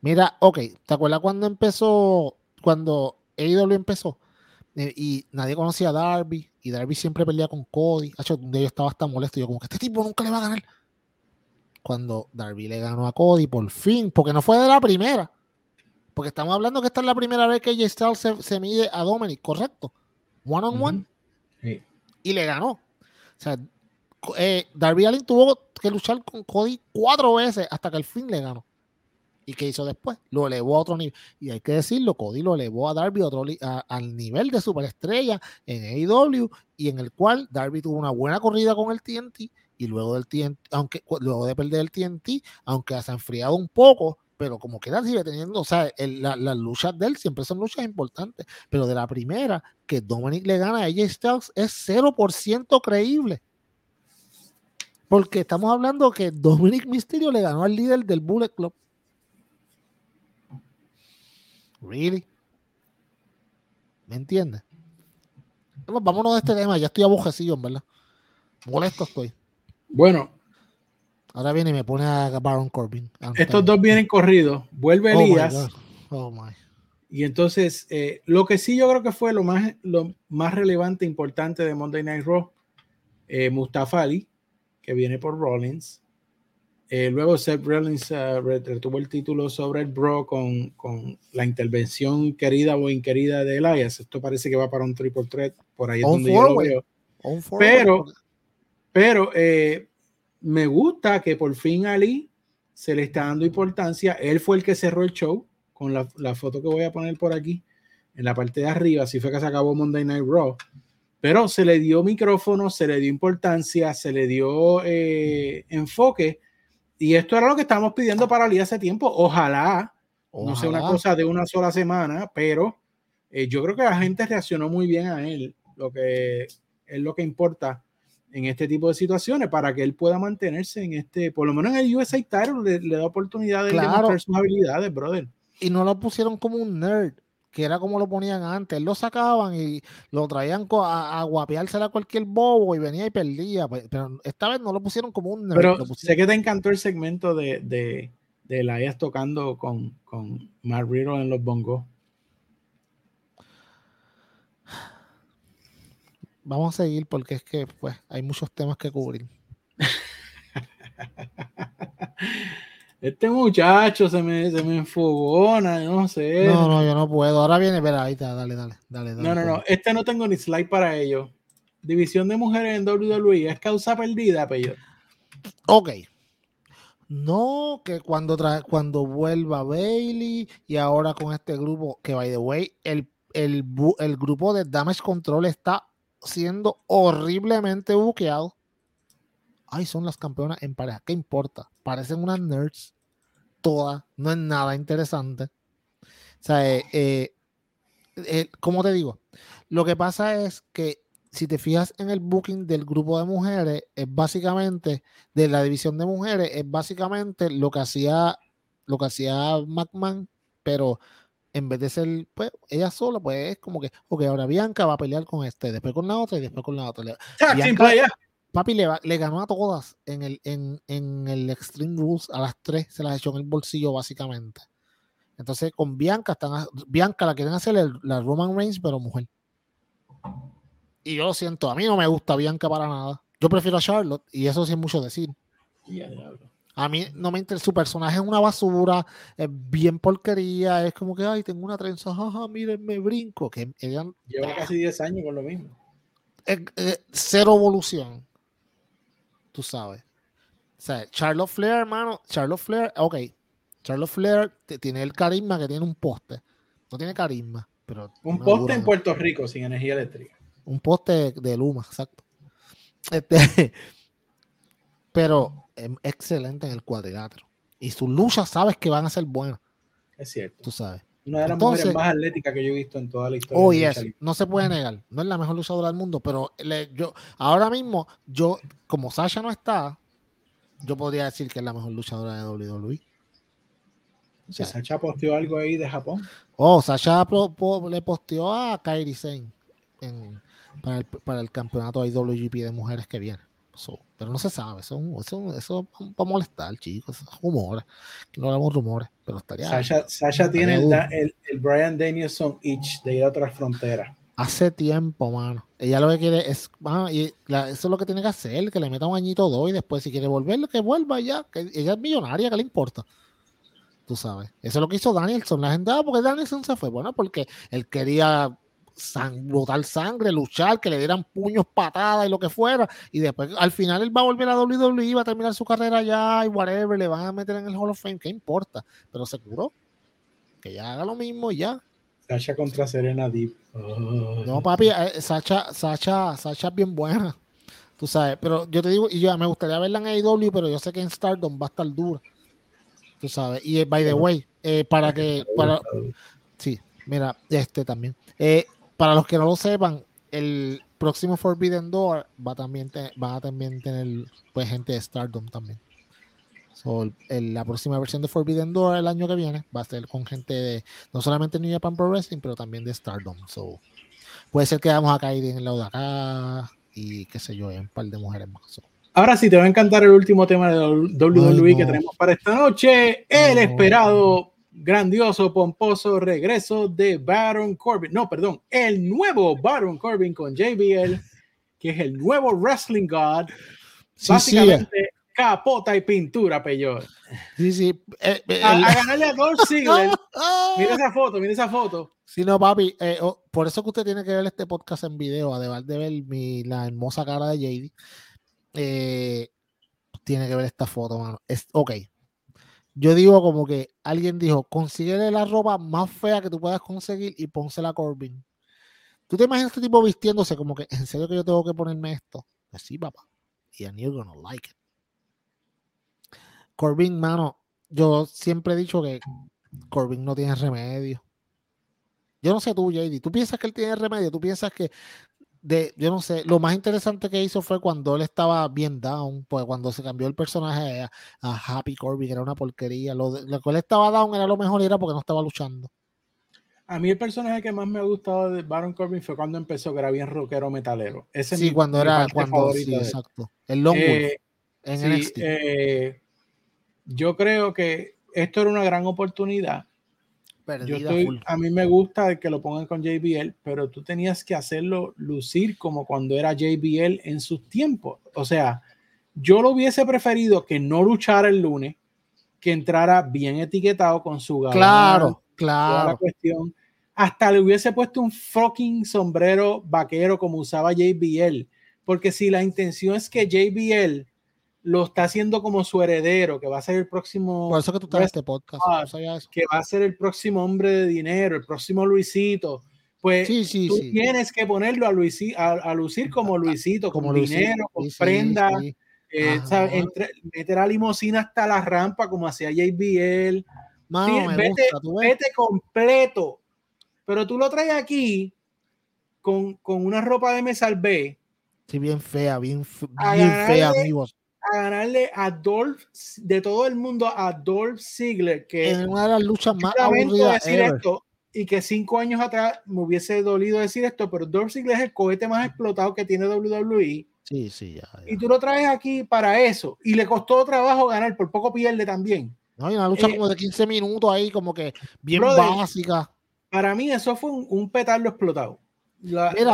Mira, ok, ¿te acuerdas cuando empezó, cuando AEW empezó? Eh, y nadie conocía a Darby, y Darby siempre peleaba con Cody. Hecho, de ellos estaba hasta molesto. Yo, como que este tipo nunca le va a ganar. Cuando Darby le ganó a Cody, por fin, porque no fue de la primera. Porque estamos hablando que esta es la primera vez que AJ Styles se, mide a Dominic, correcto. One on one. Y le ganó. O sea, eh, Darby Allin tuvo que luchar con Cody cuatro veces hasta que al fin le ganó. ¿Y qué hizo después? Lo elevó a otro nivel. Y hay que decirlo, Cody lo elevó a Darby otro al nivel de superestrella en AEW y en el cual Darby tuvo una buena corrida con el TNT y luego del TNT, aunque luego de perder el TNT, aunque se ha enfriado un poco, pero como que él sigue teniendo, o sea, las luchas de él siempre son luchas importantes, pero de la primera que Dominic le gana a AJ Styles es 0% creíble. Porque estamos hablando que Dominic Mysterio le ganó al líder del Bullet Club. Really? ¿Me entiendes? vámonos de este tema, ya estoy abujecido, ¿verdad? Molesto estoy. Bueno. Ahora viene y me pone a Baron Corbin. Estos dos vienen corridos. Vuelve oh Elías. Oh my. Y entonces, eh, lo que sí yo creo que fue lo más, lo más relevante, importante de Monday Night Raw, eh, Mustafa Ali, que viene por Rollins. Eh, luego Seth Rollins uh, retuvo el título sobre el Bro con, con, la intervención querida o inquerida de Elias. Esto parece que va para un triple threat, por ahí es donde yo lo veo. Pero, pero eh, me gusta que por fin Ali se le está dando importancia. Él fue el que cerró el show con la, la foto que voy a poner por aquí en la parte de arriba. Así fue que se acabó Monday Night Raw pero se le dio micrófono, se le dio importancia, se le dio eh, enfoque. Y esto era lo que estábamos pidiendo para Ali hace tiempo. Ojalá, no sea una cosa de una sola semana, pero eh, yo creo que la gente reaccionó muy bien a él, lo que es lo que importa en este tipo de situaciones para que él pueda mantenerse en este, por lo menos en el USA Title le, da oportunidad de demostrar sus habilidades, brother. Y no lo pusieron como un nerd que era como lo ponían antes. Lo sacaban y lo traían a, a guapeársela a cualquier bobo y venía y perdía. Pues, pero esta vez no lo pusieron como un. Pero sé que te encantó el segmento de, de, de la IAS tocando con, con en los bongos. Vamos a seguir porque es que pues hay muchos temas que cubrir. (laughs) Este muchacho se me, se me enfogona, no sé. No, no, yo no puedo. Ahora viene, espera, ahí está, dale, dale, dale. no, no, no, este no tengo ni slide para ello. División de mujeres en WWE, ¿es causa perdida, Peyo? Ok. No, que cuando, cuando vuelva Bailey y ahora con este grupo, que by the way, el, el, el grupo de Damage Control está siendo horriblemente buqueado. Ay, son las campeonas en pareja. ¿Qué importa? Parecen unas nerds. Todas. No es nada interesante. O sea, eh, eh, eh, como te digo, lo que pasa es que si te fijas en el booking del grupo de mujeres, es básicamente, de la división de mujeres, es básicamente lo que hacía, lo que hacía McMahon, pero en vez de ser, pues, ella sola, pues es como que, ok, ahora Bianca va a pelear con este, después con la otra y después con la otra. (laughs) Bianca, Papi le, le, ganó a todas en el, en, en, el Extreme Rules, a las tres se las echó en el bolsillo básicamente. Entonces con Bianca, están, Bianca la quieren hacer la Roman Reigns, pero mujer. Y yo lo siento, a mí no me gusta Bianca para nada. Yo prefiero a Charlotte y eso sí es mucho decir. A mí no me interesa, su personaje es una basura, es bien porquería, es como que, ay, tengo una trenza, jaja, miren, me brinco. Que Lleva casi 10 años con lo mismo. cero evolución tú sabes. O sea, Charlotte Flair, hermano, Charlotte Flair, ok. Charlotte Flair tiene el carisma que tiene un poste. No tiene carisma, pero. Un poste en Puerto Rico sin energía eléctrica. Un poste de, Luma, exacto. Este, (laughs) pero es excelente en el cuadrilátero. Y sus luchas sabes que van a ser buenas. Es cierto. Tú sabes. Una de las mujeres más atléticas que yo he visto en toda la historia. Oh, yes. No se puede negar. No es la mejor luchadora del mundo, pero yo ahora mismo, yo, como Sasha no está, yo podría decir que es la mejor luchadora de WWE. O sea, Sasha posteó algo ahí de Japón. Oh, Sasha le posteó a Kairi Sane para, el, para el campeonato IWGP de mujeres que viene pero no se sabe, eso, eso, eso para molestar, chicos, rumores, que no hablamos rumores, pero estaría. Sasha, Sasha tiene el, el, el, Brian Danielson itch de ir a otras fronteras. Hace tiempo, mano. Ella lo que quiere es, y eso es lo que tiene que hacer, que le meta un añito o dos y después si quiere volver, que vuelva ya, que ella es millonaria, que le importa? Tú sabes. Eso es lo que hizo Danielson. La gente, ah, porque Danielson se fue. Bueno, porque él quería botar sangre, luchar, que le dieran puños, patadas y lo que fuera. Y después, al final, él va a volver a WWE, va a terminar su carrera allá y whatever, le van a meter en el Hall of Fame, ¿qué importa? Pero seguro que ya haga lo mismo y ya. Sacha contra Serena Deep. No, papi, eh, Sacha, Sacha, Sacha es bien buena. Tú sabes, pero yo te digo, y yo me gustaría verla en AEW, pero yo sé que en Stardom va a estar dura. Tú sabes. Y eh, by the way, eh, para que, para, sí, mira, este también. Para los que no lo sepan, el próximo Forbidden Door va también va a también tener pues gente de Stardom también la próxima versión de Forbidden Door el año que viene va a ser con gente de no solamente New Japan Pro Wrestling, pero también de Stardom. So, puede ser que vamos a caer en el lado de acá y qué sé yo, en un par de mujeres más. Ahora sí, te va a encantar el último tema de WWE que tenemos para esta noche. El esperado, grandioso, pomposo regreso de Baron Corbin. No, perdón, el nuevo Baron Corbin con JBL, que es el nuevo Wrestling God. Básicamente, capota y pintura, peor. Sí, sí. Eh, eh, a, ganarle a Dolph (laughs) Ziggler. mira esa foto, mira esa foto. Sí, no, papi. Eh, oh, por eso que usted tiene que ver este podcast en video, además de ver mi, la hermosa cara de JD. tiene que ver esta foto, mano. Es, ok. Yo digo como que alguien dijo, consíguele la ropa más fea que tú puedas conseguir y pónsela a Corbin. ¿Tú te imaginas este tipo vistiéndose como que, en serio que yo tengo que ponerme esto? Pues sí, papá. Y and you're gonna like it. Corbin, mano, yo siempre he dicho que Corbin no tiene remedio. Yo no sé tú, JD, tú piensas que él tiene remedio, tú piensas que de, yo no sé, lo más interesante que hizo fue cuando él estaba bien down, pues cuando se cambió el personaje a, Happy Corbin, que era una porquería, lo, lo que él estaba down era lo mejor era porque no estaba luchando. A mí el personaje que más me ha gustado de Baron Corbin fue cuando empezó, que era bien rockero metalero. Ese sí, cuando era, cuando, sí, exacto. El Long eh, en NXT. Eh, yo creo que esto era una gran oportunidad. Yo estoy, a mí me gusta que lo pongan con JBL, pero tú tenías que hacerlo lucir como cuando era JBL en sus tiempos. O sea, yo lo hubiese preferido que no luchara el lunes, que entrara bien etiquetado con su galán, Claro, claro. cuestión. Hasta le hubiese puesto un fucking sombrero vaquero como usaba JBL. Porque si la intención es que JBL lo está haciendo como su heredero, que va a ser el próximo. Por eso que tú estás en este podcast. Que va a ser el próximo hombre de dinero, el próximo Luisito. Pues tú tienes que ponerlo a, Luisito, a, lucir como Luisito, como con dinero, con prenda. Eh, meter a limosina hasta la rampa, como hacía JBL. vete, vete completo. Pero tú lo traes aquí con, con una ropa de me salvé. Sí, bien fea, bien, bien fea, amigos a ganarle a Dolph, de todo el mundo, a Dolph Ziggler, que en una de las luchas más aburridas decir esto, y que cinco años atrás me hubiese dolido decir esto, pero Dolph Ziggler es el cohete más explotado que tiene WWE. Sí, sí, ya, Y tú lo traes aquí para eso, y le costó trabajo ganar, por poco pierde también. No, hay una lucha eh, como de 15 minutos ahí, como que bien básica. Para mí eso fue un, petardo explotado.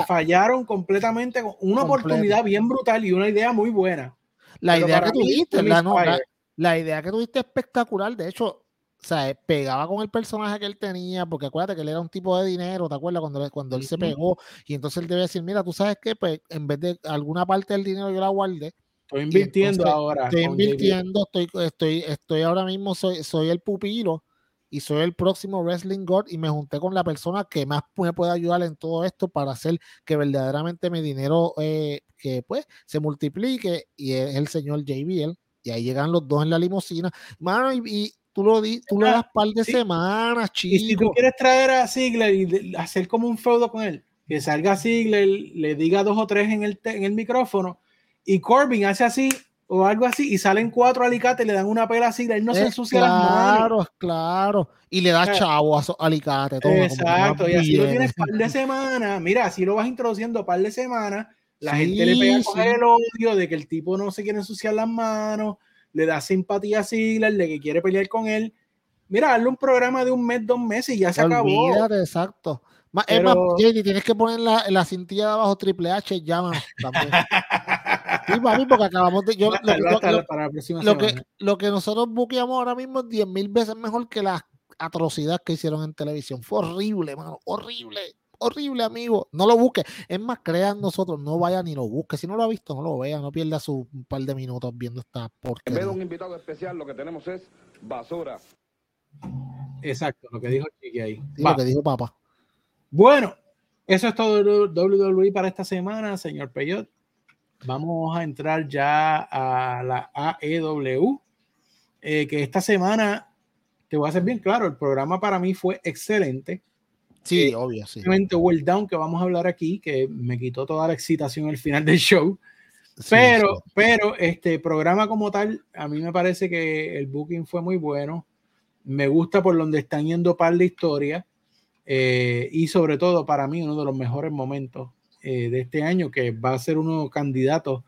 fallaron completamente con una oportunidad bien brutal y una idea muy buena. La idea que tuviste, la, la, idea que tuviste espectacular. De hecho, o sea, pegaba con el personaje que él tenía, porque acuérdate que él era un tipo de dinero, ¿te acuerdas? Cuando, cuando él se pegó, y entonces él debe decir, mira, tú sabes que, pues, en vez de alguna parte del dinero yo la guardé. Estoy invirtiendo ahora. Estoy invirtiendo, estoy, estoy, estoy ahora mismo, soy, soy el pupilo y soy el próximo Wrestling God y me junté con la persona que más me puede ayudar en todo esto para hacer que verdaderamente mi dinero eh, que pues se multiplique y es el señor JBL y ahí llegan los dos en la limusina. Mano y, tú lo di, tú le das par de semanas chico y si tú quieres traer a Ziggler y hacer como un feudo con él que salga Ziggler le diga dos o tres en el, en el micrófono y Corbin hace así o algo así, y salen cuatro alicates, le dan una pela así, él no se ensucia claro, las manos. Claro, claro. Y le da chavo a esos alicates. Todo, exacto, y así lo tienes par de semanas. Mira, así lo vas introduciendo par de semanas. La gente le pega con el odio de que el tipo no se quiere ensuciar las manos, le da simpatía a Ziggler, de que quiere pelear con él. Mira, hazle un programa de un mes, dos meses y ya se acabó. exacto. Es más, tienes que poner la, la cintilla de abajo Triple H, llama también. (laughs) Sí, papi, porque acabamos de. Yo, lo, que, lo que nosotros buqueamos ahora mismo es 10 mil veces mejor que las atrocidades que hicieron en televisión. Fue horrible, mano. Horrible. horrible, amigo. No lo busque. Es más, crean nosotros, no vaya ni lo busque. Si no lo ha visto, no lo vea, no pierda su par de minutos viendo esta porquería. En vez de un invitado especial, lo que tenemos es basura. Exacto, lo que dijo Chiqui ahí. lo que dijo papá. Bueno, eso es todo WWE para esta semana, señor Peyot. Vamos a entrar ya a la AEW, eh, que esta semana, te voy a hacer bien claro, el programa para mí fue excelente. Sí, eh, obvio, sí. Obviamente el Down que vamos a hablar aquí, que me quitó toda la excitación al final del show. pero, pero este programa como tal, a mí me parece que el booking fue muy bueno. Me gusta por donde están yendo par de historia. Eh, y sobre todo para mí uno de los mejores momentos eh, de este año, que va a ser uno candidato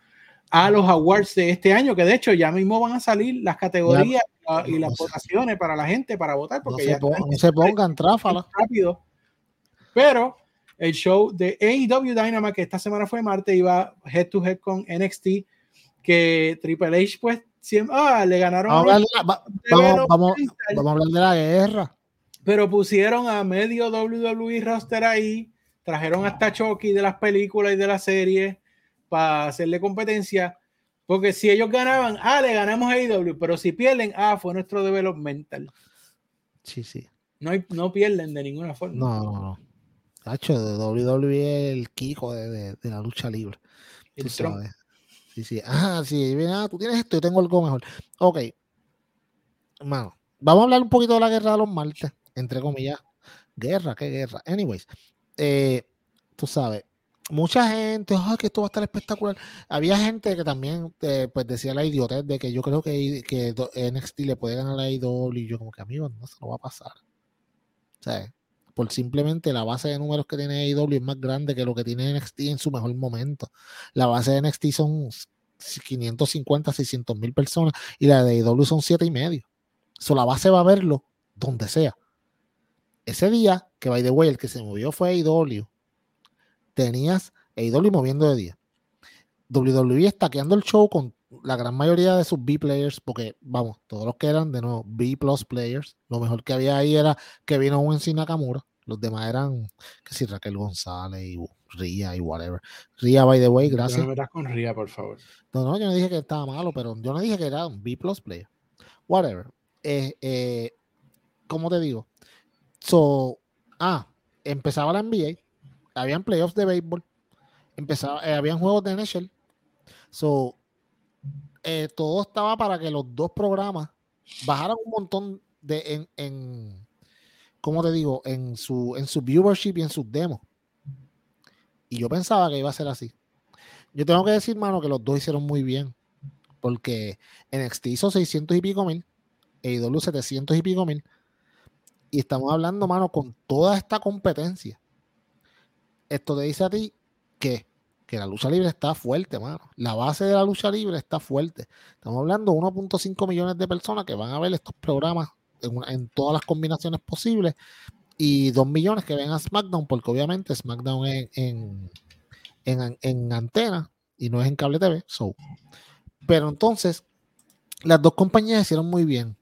a los awards de este año, que de hecho ya mismo van a salir las categorías y las votaciones para la gente para votar, porque no ya se, se pongan tráfalas. Rápido. Pero el show de AEW Dynamite, que esta semana fue martes, iba head to head con NXT, que Triple H, pues, siempre, ah, le ganaron. Vamos, a vamos, vamos, vamos a hablar de la guerra. Pero pusieron a medio WWE roster ahí trajeron hasta Chucky de las películas y de las series para hacerle competencia. Porque si ellos ganaban, ah, le ganamos a IW, pero si pierden, ah, fue nuestro developmental. Sí, sí. No, no pierden de ninguna forma. No, no, no. Hacho, de WWE el Kiko de, de, la lucha libre. Tú sabes. Sí, sí. Ah, sí, ah, tú tienes esto, yo tengo algo mejor. Ok. Bueno, vamos a hablar un poquito de la guerra de los martes, entre comillas. Guerra, qué guerra. Anyways, eh, tú sabes, mucha gente, que esto va a estar espectacular. Había gente que también eh, pues decía la idiotez de que yo creo que, que NXT le puede ganar a IW y yo como que amigo, no se lo va a pasar. O sea, por simplemente la base de números que tiene IW es más grande que lo que tiene NXT en su mejor momento. La base de NXT son 550, 600 mil personas y la de IW son 7 y medio. So, la base va a verlo donde sea. Ese día, que by the way, el que se movió fue AEW, tenías AEW moviendo de día. WWE estaqueando el show con la gran mayoría de sus B-players, porque vamos, todos los que eran de nuevo B-plus players, lo mejor que había ahí era que vino un en Nakamura, los demás eran, que si Raquel González y Ria y whatever. Ria, by the way, gracias. No me con Ria, por favor. No, no, yo no dije que estaba malo, pero yo no dije que era un B-plus player. Whatever. Eh, eh, ¿Cómo te digo? So, ah, empezaba la NBA, habían playoffs de béisbol, empezaba, eh, habían juegos de NHL. So, eh, todo estaba para que los dos programas bajaran un montón de en, en ¿cómo te digo? En su, en su viewership y en sus demos. Y yo pensaba que iba a ser así. Yo tengo que decir, mano, que los dos hicieron muy bien. Porque NXT hizo 600 y pico mil, AEW 700 y pico mil, y estamos hablando, mano, con toda esta competencia. Esto te dice a ti que, que la lucha libre está fuerte, mano. La base de la lucha libre está fuerte. Estamos hablando de 1.5 millones de personas que van a ver estos programas en, todas las combinaciones posibles y 2 millones que ven a SmackDown, porque obviamente SmackDown es en, en, en, antena y no es en cable TV. So. Pero entonces, las dos compañías hicieron muy bien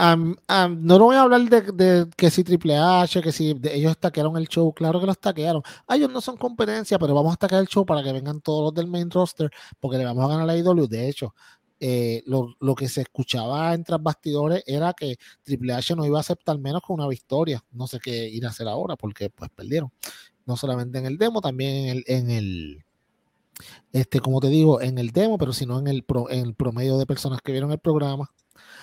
no lo voy a hablar de, que si Triple H, que si ellos estaquearon el show, claro que lo estaquearon. Ah, ellos no son competencia, pero vamos a estaquear el show para que vengan todos los del main roster, porque le vamos a ganar a IW. De hecho, eh, lo, que se escuchaba entre bastidores era que Triple H no iba a aceptar menos con una victoria. No sé qué ir a hacer ahora, porque pues perdieron. No solamente en el demo, también en el, en el este, como te digo, en el demo, pero sino en el, en el promedio de personas que vieron el programa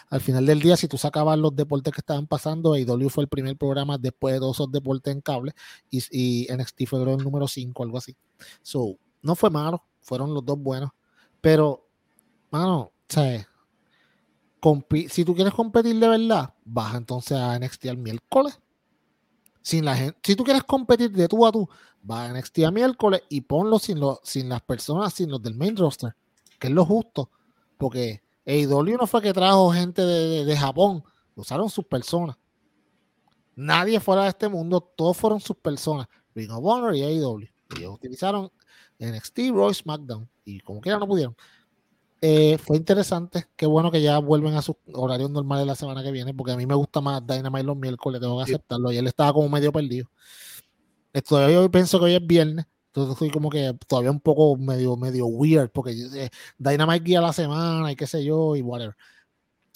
al final del día, si tú sacabas los deportes que estaban pasando, AEW fue el primer programa después de todos deportes en cable y, y NXT fue el número 5, algo así. So, no fue malo, fueron los dos buenos, pero, mano, si tú quieres competir de verdad, baja entonces a NXT al miércoles. Sin la gente, si tú quieres competir de tú a tú, va a NXT a miércoles y ponlo sin, sin las personas, sin los del main roster, que es lo justo, porque AEW no fue que trajo gente de, Japón, usaron sus personas. Nadie fuera de este mundo, todos fueron sus personas. Ring of Honor y AEW. Ellos utilizaron NXT, Roy, SmackDown. Y como quiera no pudieron. Eh, fue interesante. Qué bueno que ya vuelven a sus horarios normales la semana que viene, porque a mí me gusta más Dynamite los miércoles, tengo que aceptarlo. Y él estaba como medio perdido. Todavía yo pienso que hoy es viernes. Entonces estoy como que todavía un poco medio, medio weird, porque eh, Dynamite guía la semana y qué sé yo, y whatever.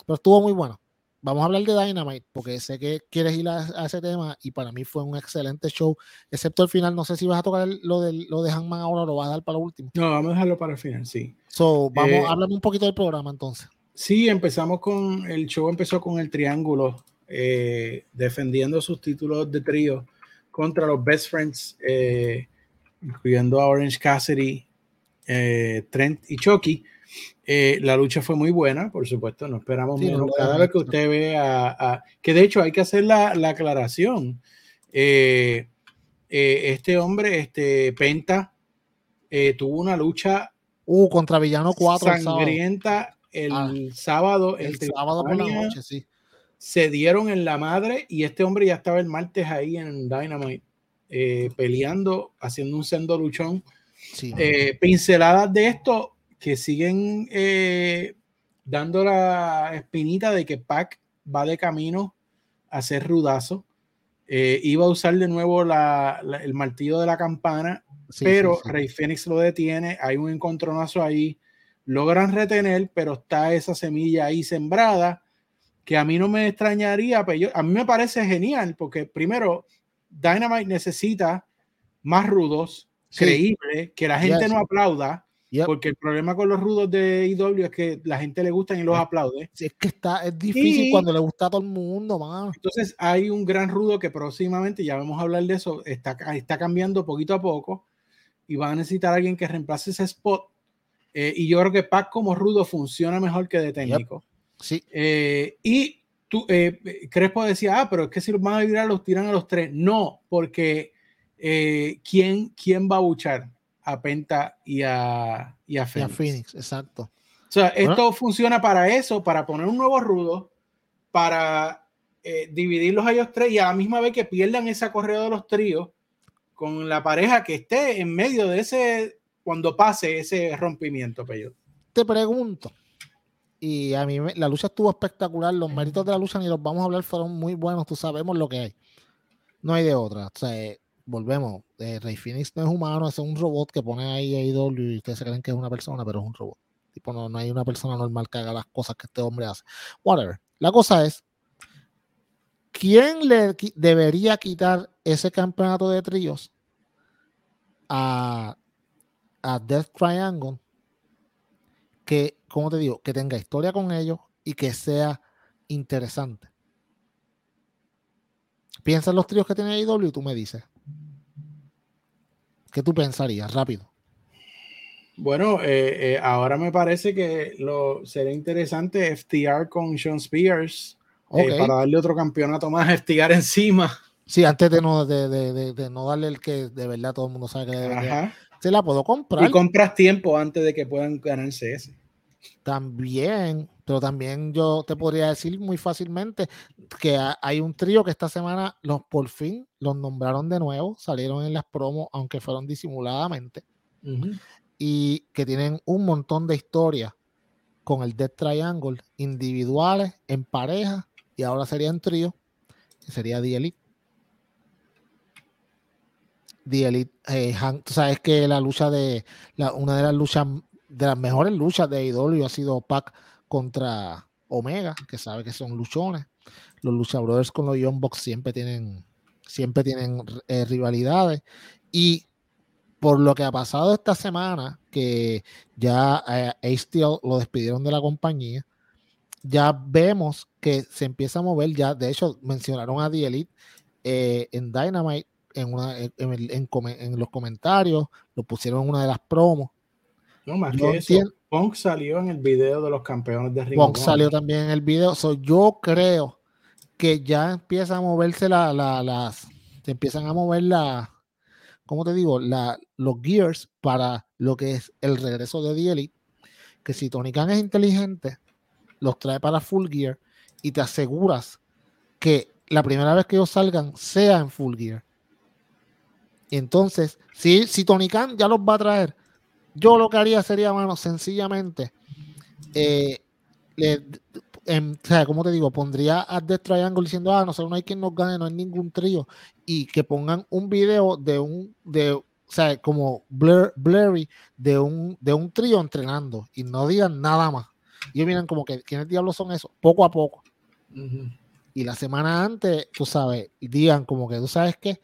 Pero estuvo muy bueno. Vamos a hablar de Dynamite, porque sé que quieres ir a, ese tema, y para mí fue un excelente show, excepto el final. No sé si vas a tocar lo de, lo de Hangman ahora o lo vas a dar para lo último. No, vamos a dejarlo para el final, sí. So, vamos, eh, háblame un poquito del programa entonces. Sí, empezamos con, el show empezó con el triángulo, eh, defendiendo sus títulos de trío contra los Best Friends, eh, incluyendo a Orange Cassidy, eh, Trent y Chucky. Eh, la lucha fue muy buena, por supuesto, no esperamos menos. Cada vez que usted ve a, que de hecho hay que hacer la, la aclaración. este hombre, este Penta, tuvo una lucha uh, contra Villano 4 sangrienta el sábado, el, sábado por la noche, sí se dieron en la madre y este hombre ya estaba el martes ahí en Dynamite eh, peleando, haciendo un sendo luchón. Eh, pinceladas de esto que siguen eh, dando la espinita de que Pac va de camino a ser rudazo. iba a usar de nuevo el martillo de la campana, pero Rey Fénix lo detiene. Hay un encontronazo ahí. Logran retener, pero está esa semilla ahí sembrada que a mí no me extrañaría, pero a mí me parece genial, porque primero, Dynamite necesita más rudos, creíbles, que la gente no aplauda, porque el problema con los rudos de IW es que la gente le gusta y los aplaude. Es que está, es difícil cuando le gusta a todo el mundo, man. Entonces hay un gran rudo que próximamente, ya vamos a hablar de eso, está, está cambiando poquito a poco y va a necesitar a alguien que reemplace ese spot. Eh, y yo creo que Pac como rudo funciona mejor que de técnico. Sí. Eh, y tú, eh, Crespo decía, ah, pero es que si los van a virar, los tiran a los tres. No, porque eh, ¿quién, ¿quién va a buchar a Penta y a, y a Phoenix? exacto. O sea, esto funciona para eso, para poner un nuevo rudo, para eh, dividirlos a ellos tres y a la misma vez que pierdan esa correa de los tríos con la pareja que esté en medio de ese, cuando pase ese rompimiento, Peyo. Te pregunto, y a mí la lucha estuvo espectacular. Los méritos de la lucha ni los vamos a hablar, fueron muy buenos. Tú sabemos lo que hay. No hay de otra. O sea, eh, volvemos. Eh, Rey Phoenix no es humano, es un robot que pone ahí AEW y ustedes se creen que es una persona, pero es un robot. Tipo, no, no hay una persona normal que haga las cosas que este hombre hace. Whatever. La cosa es, ¿quién le debería quitar ese campeonato de tríos a, a Death Triangle que, como te digo, que tenga historia con ellos y que sea interesante. Piensa en los tríos que tiene IW y tú me dices. ¿Qué tú pensarías? Rápido. Bueno, eh, eh, ahora me parece que lo sería interesante FTR con Sean Spears eh, para darle otro campeonato más (laughs) a FTR encima. Sí, antes de no, de, no darle el que de verdad todo el mundo sabe que debería. Se la puedo comprar. Y compras tiempo antes de que puedan ganarse ese. También, pero también yo te podría decir muy fácilmente que hay un trío que esta semana los por fin los nombraron de nuevo, salieron en las promos, aunque fueron disimuladamente, y que tienen un montón de historias con el Death Triangle, individuales, en pareja, y ahora sería en trío, que sería The Elite. The Elite, eh, tú sabes que la lucha de, la, una de las luchas de las mejores luchas de IW ha sido Pac contra Omega, que sabe que son luchones. Los luchadores con los Young Bucks siempre tienen, siempre tienen eh, rivalidades. Y por lo que ha pasado esta semana, que ya eh, Steel lo despidieron de la compañía, ya vemos que se empieza a mover. Ya, de hecho, mencionaron a The Elite eh, en Dynamite en, una, en, los comentarios, lo pusieron en una de las promos. No, más que eso, Punk salió en el video de los campeones de Ring Punk salió también en el video. yo creo que ya empieza a moverse la, las. Se empiezan a mover la. ¿Cómo te digo? La, los gears para lo que es el regreso de The Que si Tony Khan es inteligente, los trae para full gear y te aseguras que la primera vez que ellos salgan sea en full gear. Y entonces, si, si Tony Khan ya los va a traer, yo lo que haría sería, mano, sencillamente, eh, en, o sea, como te digo, pondría a Death Triangle diciendo, ah, nosotros no hay quien nos gane, no hay ningún trío, y que pongan un video de un, de, o sea, como blur, blurry de un, de un trío entrenando y no digan nada más. Y miran como que, ¿quiénes diablos son esos? Poco a poco. Y la semana antes, tú sabes, digan como que, tú sabes que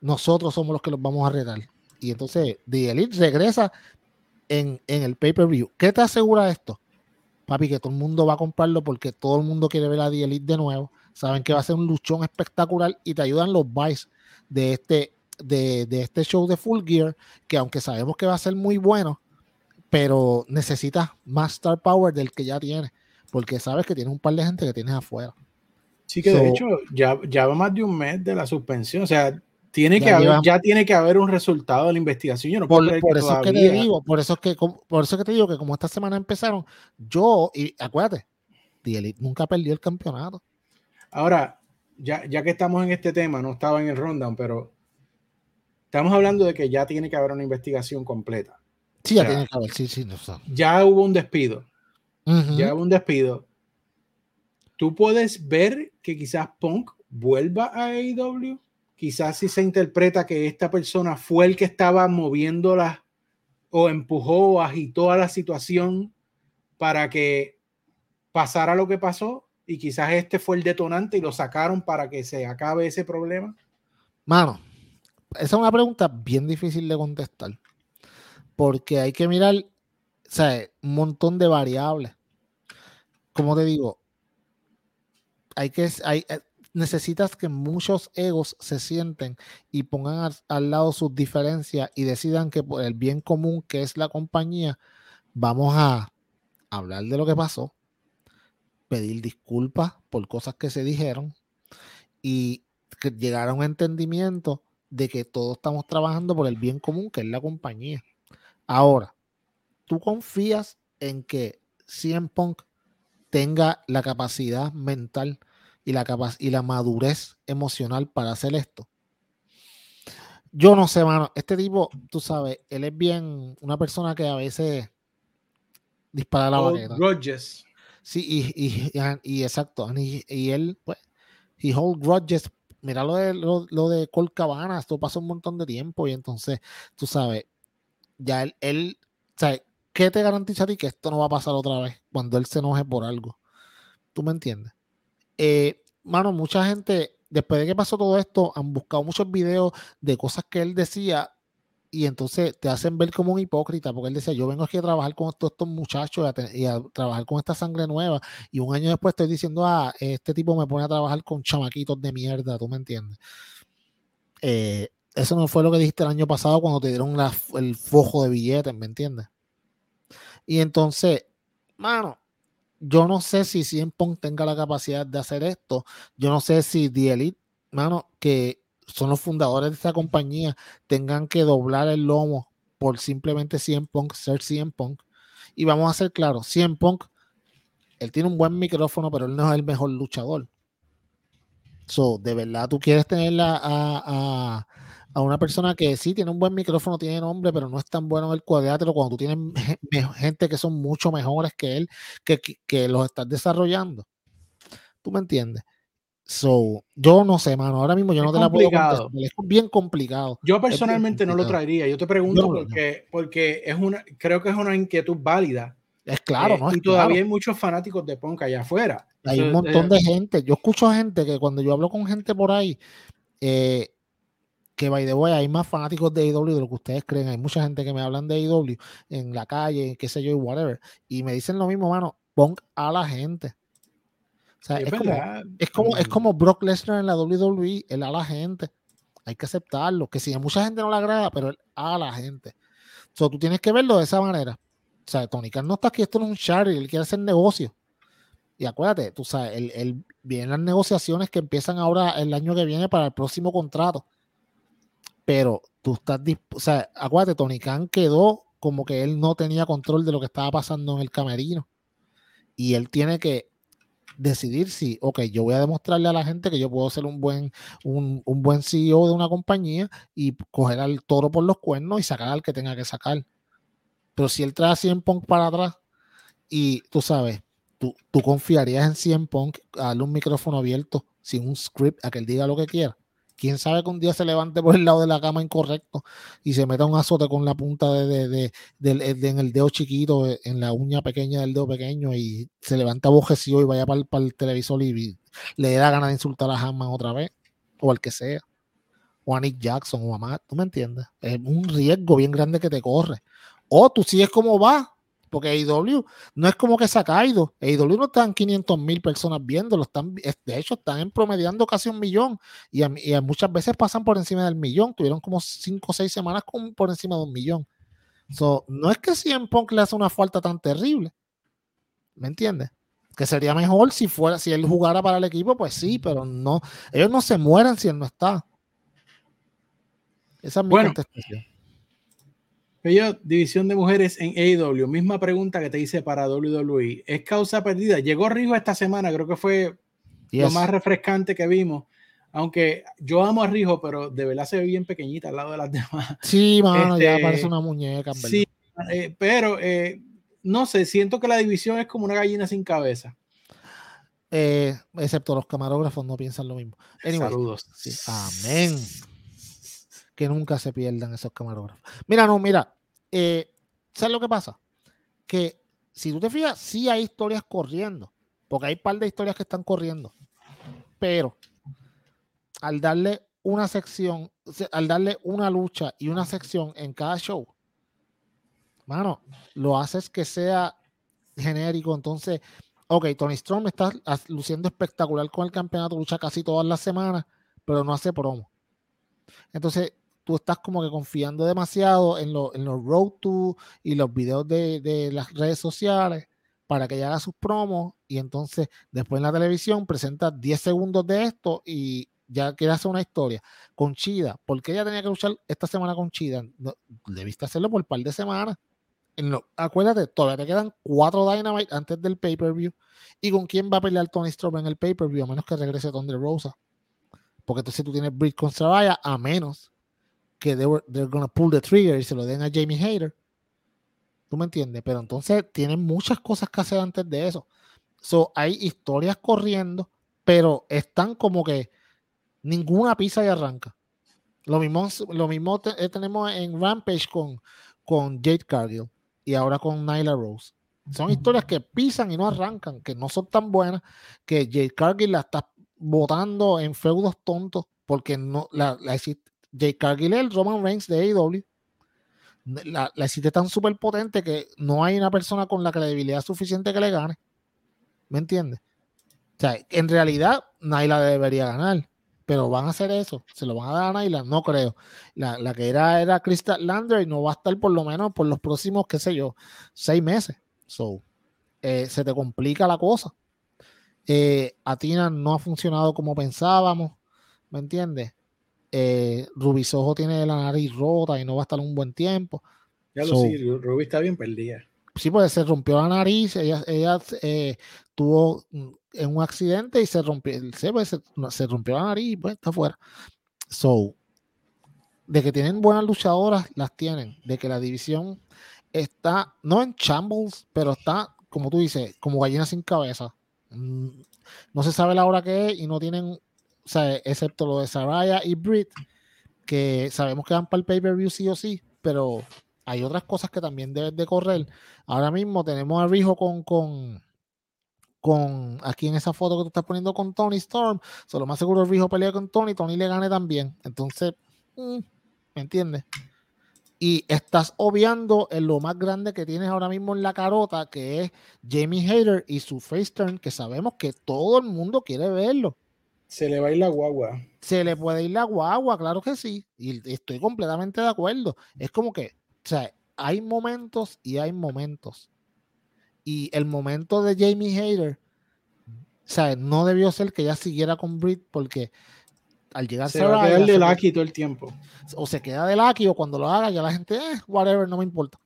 nosotros somos los que los vamos a retar. Y entonces, The Elite regresa en, en el pay-per-view. ¿Qué te asegura esto? papi, que todo el mundo va a comprarlo porque todo el mundo quiere ver a The Elite de nuevo. Saben que va a ser un luchón espectacular y te ayudan los buys de este, de, este show de Full Gear, que aunque sabemos que va a ser muy bueno, pero necesitas más star power del que ya tienes, porque sabes que tienes un par de gente que tienes afuera. Sí, que de hecho ya, ya va más de un mes de la suspensión, o sea, tiene que haber, ya tiene que haber un resultado de la investigación. por, eso es que te digo, por eso es que, por eso que te digo que como esta semana empezaron, yo, y acuérdate, nunca perdió el campeonato. Ahora, ya, ya que estamos en este tema, no estaba en el rundown, pero estamos hablando de que ya tiene que haber una investigación completa. Sí, ya tiene que haber, sí, sí. No, ya hubo un despido. Ya hubo un despido. Tú puedes ver que quizás Punk vuelva a AEW quizás si se interpreta que esta persona fue el que estaba moviéndola o empujó o agitó a la situación para que pasara lo que pasó y quizás este fue el detonante y lo sacaron para que se acabe ese problema? Mano, esa es una pregunta bien difícil de contestar porque hay que mirar o un montón de variables. Como te digo, hay que, hay, necesitas que muchos egos se sienten y pongan al, lado sus diferencias y decidan que por el bien común que es la compañía, vamos a hablar de lo que pasó, pedir disculpas por cosas que se dijeron y llegar a un entendimiento de que todos estamos trabajando por el bien común que es la compañía. Ahora, ¿tú confías en que CM Punk tenga la capacidad mental y la, y la madurez emocional para hacer esto. Yo no sé, mano. Este tipo, tú sabes, él es bien una persona que a veces dispara la baqueta. Grudges. Sí, y, y, exacto. Y, él, pues, he hold grudges. Mira lo de, lo, de Col Cabana, esto pasó un montón de tiempo y entonces, tú sabes, ya él, él, ¿sabes? ¿Qué te garantiza a ti que esto no va a pasar otra vez cuando él se enoje por algo? ¿Tú me entiendes? Eh, mano, mucha gente, después de que pasó todo esto, han buscado muchos videos de cosas que él decía y entonces te hacen ver como un hipócrita, porque él decía, yo vengo aquí a trabajar con todos estos muchachos y a, trabajar con esta sangre nueva, y un año después estoy diciendo, ah, este tipo me pone a trabajar con chamaquitos de mierda, ¿tú me entiendes? Eh, eso no fue lo que dijiste el año pasado cuando te dieron el fojo de billetes, ¿me entiendes? Y entonces, mano, yo no sé si CM Punk tenga la capacidad de hacer esto. Yo no sé si The Elite, mano, que son los fundadores de esta compañía, tengan que doblar el lomo por simplemente CM Punk ser CM Punk. Y vamos a ser claros, CM Punk, él tiene un buen micrófono, pero él no es el mejor luchador. So, de verdad, tú quieres tenerla a a una persona que sí tiene un buen micrófono, tiene nombre, pero no es tan bueno en el cuadrilátero cuando tú tienes gente que son mucho mejores que él, que, que, los estás desarrollando. ¿Tú me entiendes? So, yo no sé, mano. Ahora mismo yo no te la puedo contestar. Es bien complicado. Yo personalmente no lo traería. Yo te pregunto porque, porque es una, creo que es una inquietud válida. Es claro, eh, ¿no? y todavía hay muchos fanáticos de Punk allá afuera. Hay un montón de gente. Yo escucho a gente que cuando yo hablo con gente por ahí, eh, que by the way, hay más fanáticos de AEW de lo que ustedes creen. Hay mucha gente que me hablan de AEW en la calle, qué sé yo, y whatever. Y me dicen lo mismo, mano, pon a la gente. O sea, es, como, es, como, es, como, Brock Lesnar en la WWE, él a la gente. Hay que aceptarlo. Que si a mucha gente no le agrada, pero él a la gente. O sea, tú tienes que verlo de esa manera. O sea, Tony Khan no está aquí, esto no es un charity, él quiere hacer negocio. Y acuérdate, tú sabes, él, él, vienen las negociaciones que empiezan ahora el año que viene para el próximo contrato pero tú estás, o sea, acuérdate, Tony Khan quedó como que él no tenía control de lo que estaba pasando en el camerino. Y él tiene que decidir si, ok, yo voy a demostrarle a la gente que yo puedo ser un buen, un, buen CEO de una compañía y coger al toro por los cuernos y sacar al que tenga que sacar. Pero si él trae a 100 Punk para atrás y tú sabes, ¿tú, tú confiarías en CM Punk a darle un micrófono abierto sin un script a que él diga lo que quiera? Quién sabe que un día se levante por el lado de la cama incorrecto y se meta un azote con la punta de, en el dedo chiquito, eh, en la uña pequeña del dedo pequeño y se levanta bojecido y vaya para el, televisor y, le da ganas de insultar a Hammond otra vez o al que sea o a Nick Jackson o a Matt, ¿tú me entiendes? Es un riesgo bien grande que te corre. O tú sigues como va, porque AEW no es como que se ha caído. AEW no están 500 mil personas viéndolo, están, de hecho están promediando casi un millón y, muchas veces pasan por encima del millón. Tuvieron como 5 o 6 semanas con, por encima de un millón. no es que CM Punk le hace una falta tan terrible. ¿Me entiendes? Que sería mejor si fuera, si él jugara para el equipo, pues sí, pero no. Ellos no se mueren si él no está. Esa es mi bueno, contestación. Pero división de mujeres en AEW, misma pregunta que te hice para WWE. ¿Es causa perdida? Llegó Rijo esta semana, creo que fue lo más refrescante que vimos. Aunque yo amo a Rijo, pero de verdad se ve bien pequeñita al lado de las (laughs) demás. Sí, mano, ya este, parece una muñeca. Sí, eh, pero eh, no sé, siento que la división es como una gallina sin cabeza. Eh, excepto los camarógrafos no piensan lo mismo. Saludos. Amén que nunca se pierdan esos camarógrafos. Mira, no, mira, eh, ¿sabes lo que pasa? Que si tú te fijas, sí hay historias corriendo, porque hay un par de historias que están corriendo, pero al darle una sección, al darle una lucha y una sección en cada show, mano, lo haces que sea genérico. Entonces, ok, Tony Strong está luciendo espectacular con el campeonato, lucha casi todas las semanas, pero no hace promo. Entonces, tú estás como que confiando demasiado en, en los road to y los videos de, las redes sociales para que ella haga sus promos y entonces después en la televisión presenta 10 segundos de esto y ya quiere hacer una historia. Con Chida, ¿por qué ella tenía que luchar esta semana con Chida? debiste hacerlo por un par de semanas. acuérdate, todavía te quedan cuatro Dynamite antes del pay-per-view. ¿Y con quién va a pelear Tony Strowman en el pay-per-view? A menos que regrese Thunder Rosa. Porque entonces tú tienes Britt con Saraya, a menos que they were, they're gonna pull the trigger y se lo den a Jamie Hayter. ¿Tú me entiendes? Pero entonces tienen muchas cosas que hacer antes de eso. So, hay historias corriendo, pero están como que ninguna pisa y arranca. Lo mismo, lo mismo eh, tenemos en Rampage con, con Jade Cargill y ahora con Nyla Rose. Son historias que pisan y no arrancan, que no son tan buenas, que Jade Cargill la está botando en feudos tontos porque no la, la, Jake Cargill Roman Reigns de AEW. La, la existe tan súper potente que no hay una persona con la credibilidad suficiente que le gane. ¿Me entiendes? O sea, en realidad Naila debería ganar, pero van a hacer eso. ¿Se lo van a dar a Naila? No creo. La, que era era Crystal Lander y no va a estar por lo menos por los próximos, qué sé yo, seis meses. So, eh, se te complica la cosa. Eh, Atina no ha funcionado como pensábamos, ¿me entiendes? Eh, Rubisojo tiene la nariz rota y no va a estar un buen tiempo. Ya lo sé, Ruby está bien perdida. Sí, pues se rompió la nariz, ella, ella eh, tuvo en un accidente y se rompió, pues, se, se, rompió la nariz y pues está fuera. So, de que tienen buenas luchadoras, las tienen. De que la división está, no en shambles, pero está, como tú dices, como gallina sin cabeza. Mm, no se sabe la hora que es y no tienen sea, excepto lo de Saraya y Britt, que sabemos que van para el pay-per-view sí o sí, pero hay otras cosas que también deben de correr. Ahora mismo tenemos a Rijo con, con, con aquí en esa foto que tú estás poniendo con Tony Storm. Solo más seguro Rijo pelea con Tony, Tony le gane también. Entonces, mm, ¿me entiendes? Y estás obviando en lo más grande que tienes ahora mismo en la carota, que es Jamie Hader y su face turn, que sabemos que todo el mundo quiere verlo. Se le va a ir la guagua. Se le puede ir la guagua, claro que sí. Y estoy completamente de acuerdo. Es como que, o sea, hay momentos y hay momentos. Y el momento de Jamie Hader, o sea, no debió ser que ella siguiera con Britt porque al llegar se va a quedar de Lucky todo el tiempo. O se queda de Lucky o cuando lo haga ya la gente, eh, whatever, no me importa.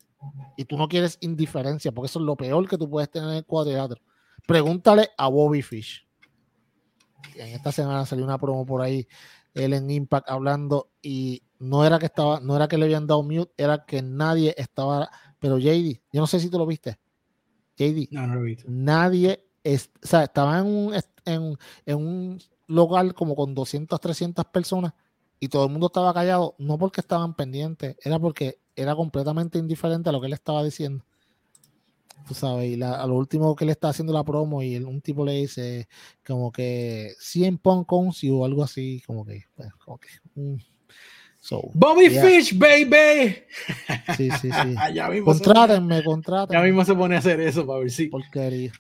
Y tú no quieres indiferencia porque eso es lo peor que tú puedes tener en el cuadrilátero. Pregúntale a Bobby Fish en esta semana salió una promo por ahí, él en Impact hablando y no era que estaba, no era que le habían dado mute, era que nadie estaba, pero JD, yo no sé si tú lo viste. JD, no, no lo nadie es, o sea, estaba en un, en, en un local como con 200, 300 personas y todo el mundo estaba callado, no porque estaban pendientes, era porque era completamente indiferente a lo que él estaba diciendo. Tú sabes, y a lo último que le está haciendo la promo y un tipo le dice como que 100 Punk o algo así, como que, pues, como que mm. Bobby Fish, baby. Sí, sí, sí. (laughs) ya contrátenme, Ya mismo se pone a hacer eso para ver si. Porquería.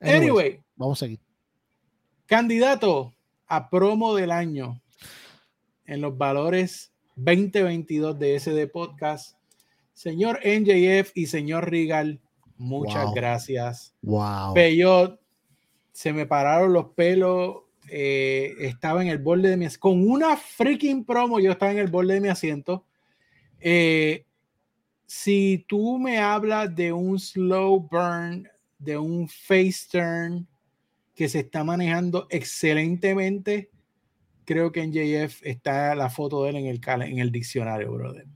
Anyway, vamos a seguir. Candidato a promo del año en los valores 2022 de SD Podcast. Señor NJF y señor Rigal, muchas gracias. Wow. Peyot, se me pararon los pelos. Eh, estaba en el borde de mi asiento. Con una freaking promo, yo estaba en el borde de mi asiento. Eh, si tú me hablas de un slow burn, de un face turn que se está manejando excelentemente, creo que en JF está la foto de él en el, en el diccionario, brother.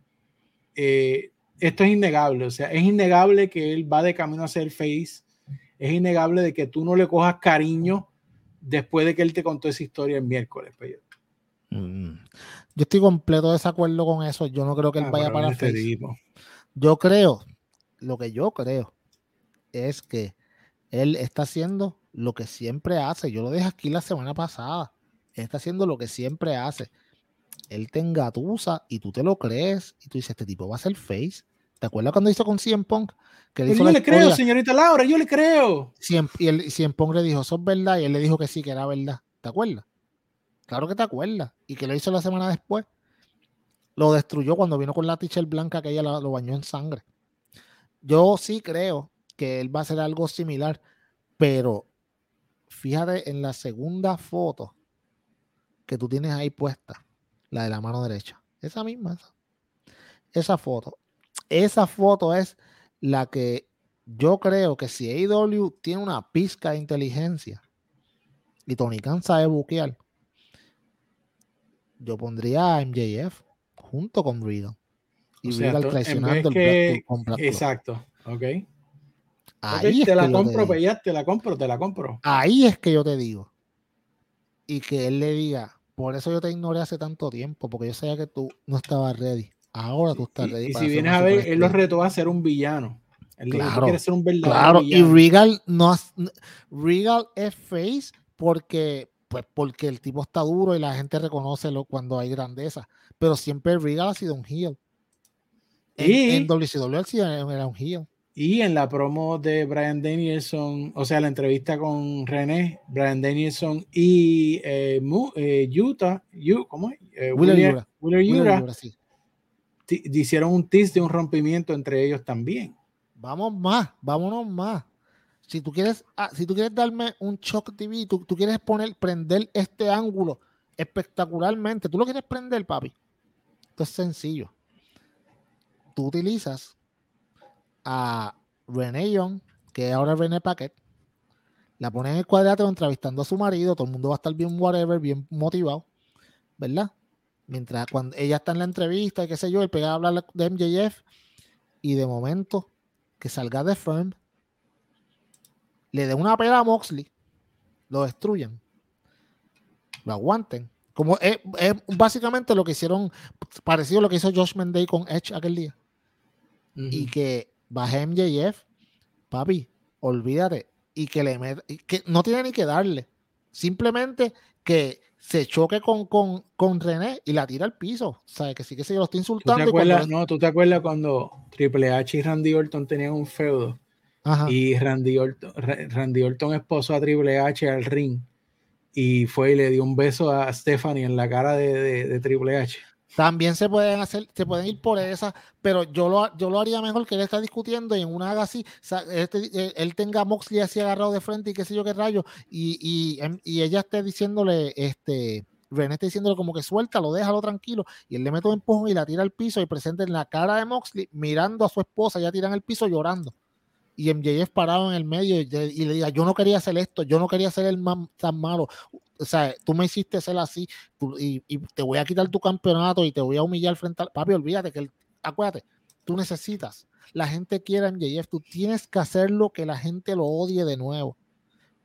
Eh, esto es innegable, o sea, es innegable que él va de camino a ser face, es innegable de que tú no le cojas cariño después de que él te contó esa historia el miércoles. Mm. Yo estoy completo de desacuerdo con eso, yo no creo que él ah, vaya para este face. Yo creo, lo que yo creo es que él está haciendo lo que siempre hace. Yo lo dejé aquí la semana pasada. Él está haciendo lo que siempre hace. Él te engatusa y tú te lo crees y tú dices, este tipo va a ser face. ¿Te acuerdas cuando hizo con CM Punk? Que yo le creo, señorita Laura, yo le creo. y el CM Punk le dijo, eso es verdad, y él le dijo que sí, que era verdad. ¿Te acuerdas? Claro que te acuerdas. Y que lo hizo la semana después. Lo destruyó cuando vino con la t-shirt blanca que ella lo bañó en sangre. Yo sí creo que él va a hacer algo similar, pero fíjate en la segunda foto que tú tienes ahí puesta, la de la mano derecha. Esa misma, esa. foto. Esa foto es la que yo creo que si AEW tiene una pizca de inteligencia y Tony Khan sabe buquear, yo pondría a MJF junto con Riddle. Y Riddle traicionando el Exacto, ok. Ahí te la compro, pues te la compro, te la compro. Ahí es que yo te digo. Y que él le diga, por eso yo te ignoré hace tanto tiempo, porque yo sabía que tú no estabas ready. Ahora tú estás ready. Y, si vienes a ver, él lo retó a ser un villano. Él claro, quiere ser un verdadero claro. Y Regal no Regal es face porque pues porque el tipo está duro y la gente reconoce lo, cuando hay grandeza. Pero siempre Regal ha sido un heel. En, en WCW era un heel. Y en la promo de Brian Danielson, o sea, la entrevista con René, Brian Danielson y eh, eh, Utah, ¿cómo es? Eh, Willer, hicieron un tease de un rompimiento entre ellos también. Vamos más, vámonos más. Si tú quieres, ah, si tú quieres darme un shock TV, tú, tú quieres poner, prender este ángulo espectacularmente, tú lo quieres prender, papi. Esto es sencillo. Tú utilizas a René Young, que ahora es René Paquet, la pone en el cuadrilátero entrevistando a su marido, todo el mundo va a estar bien whatever, bien motivado, ¿verdad? Mientras cuando ella está en la entrevista y qué sé yo, él pega a hablar de MJF y de momento que salga de Firm, le dé una pela a Moxley, lo destruyan, lo aguanten. Como es, básicamente lo que hicieron, parecido a lo que hizo Josh Mendey con Edge aquel día. Y que baje MJF, papi, olvídate. Y que le que no tiene ni que darle. Simplemente que se choque con, con, con René y la tira al piso. O sea, que sí que se lo está insultando. ¿Tú te acuerdas, no, ¿tú te acuerdas cuando Triple H y Randy Orton tenían un feudo? Y Randy Orton, Randy Orton esposó a Triple H al ring y fue y le dio un beso a Stephanie en la cara de, de Triple H. También se pueden hacer, se pueden ir por esa, pero yo lo, yo lo haría mejor que él está discutiendo y en una haga así, este, eh, él tenga a Moxley así agarrado de frente y qué sé yo qué rayo, y, y, em, y ella esté diciéndole, este, René está diciéndole como que suéltalo, déjalo tranquilo, y él le mete un empujón y la tira al piso y presenta en la cara de Moxley mirando a su esposa, ya tiran el piso llorando y MJF parado en el medio y, le diga, yo no quería hacer esto, yo no quería ser el más tan malo, o sea, tú me hiciste ser así y, te voy a quitar tu campeonato y te voy a humillar frente al papi, olvídate que, acuérdate, tú necesitas, la gente quiere a MJF, tú tienes que hacerlo que la gente lo odie de nuevo.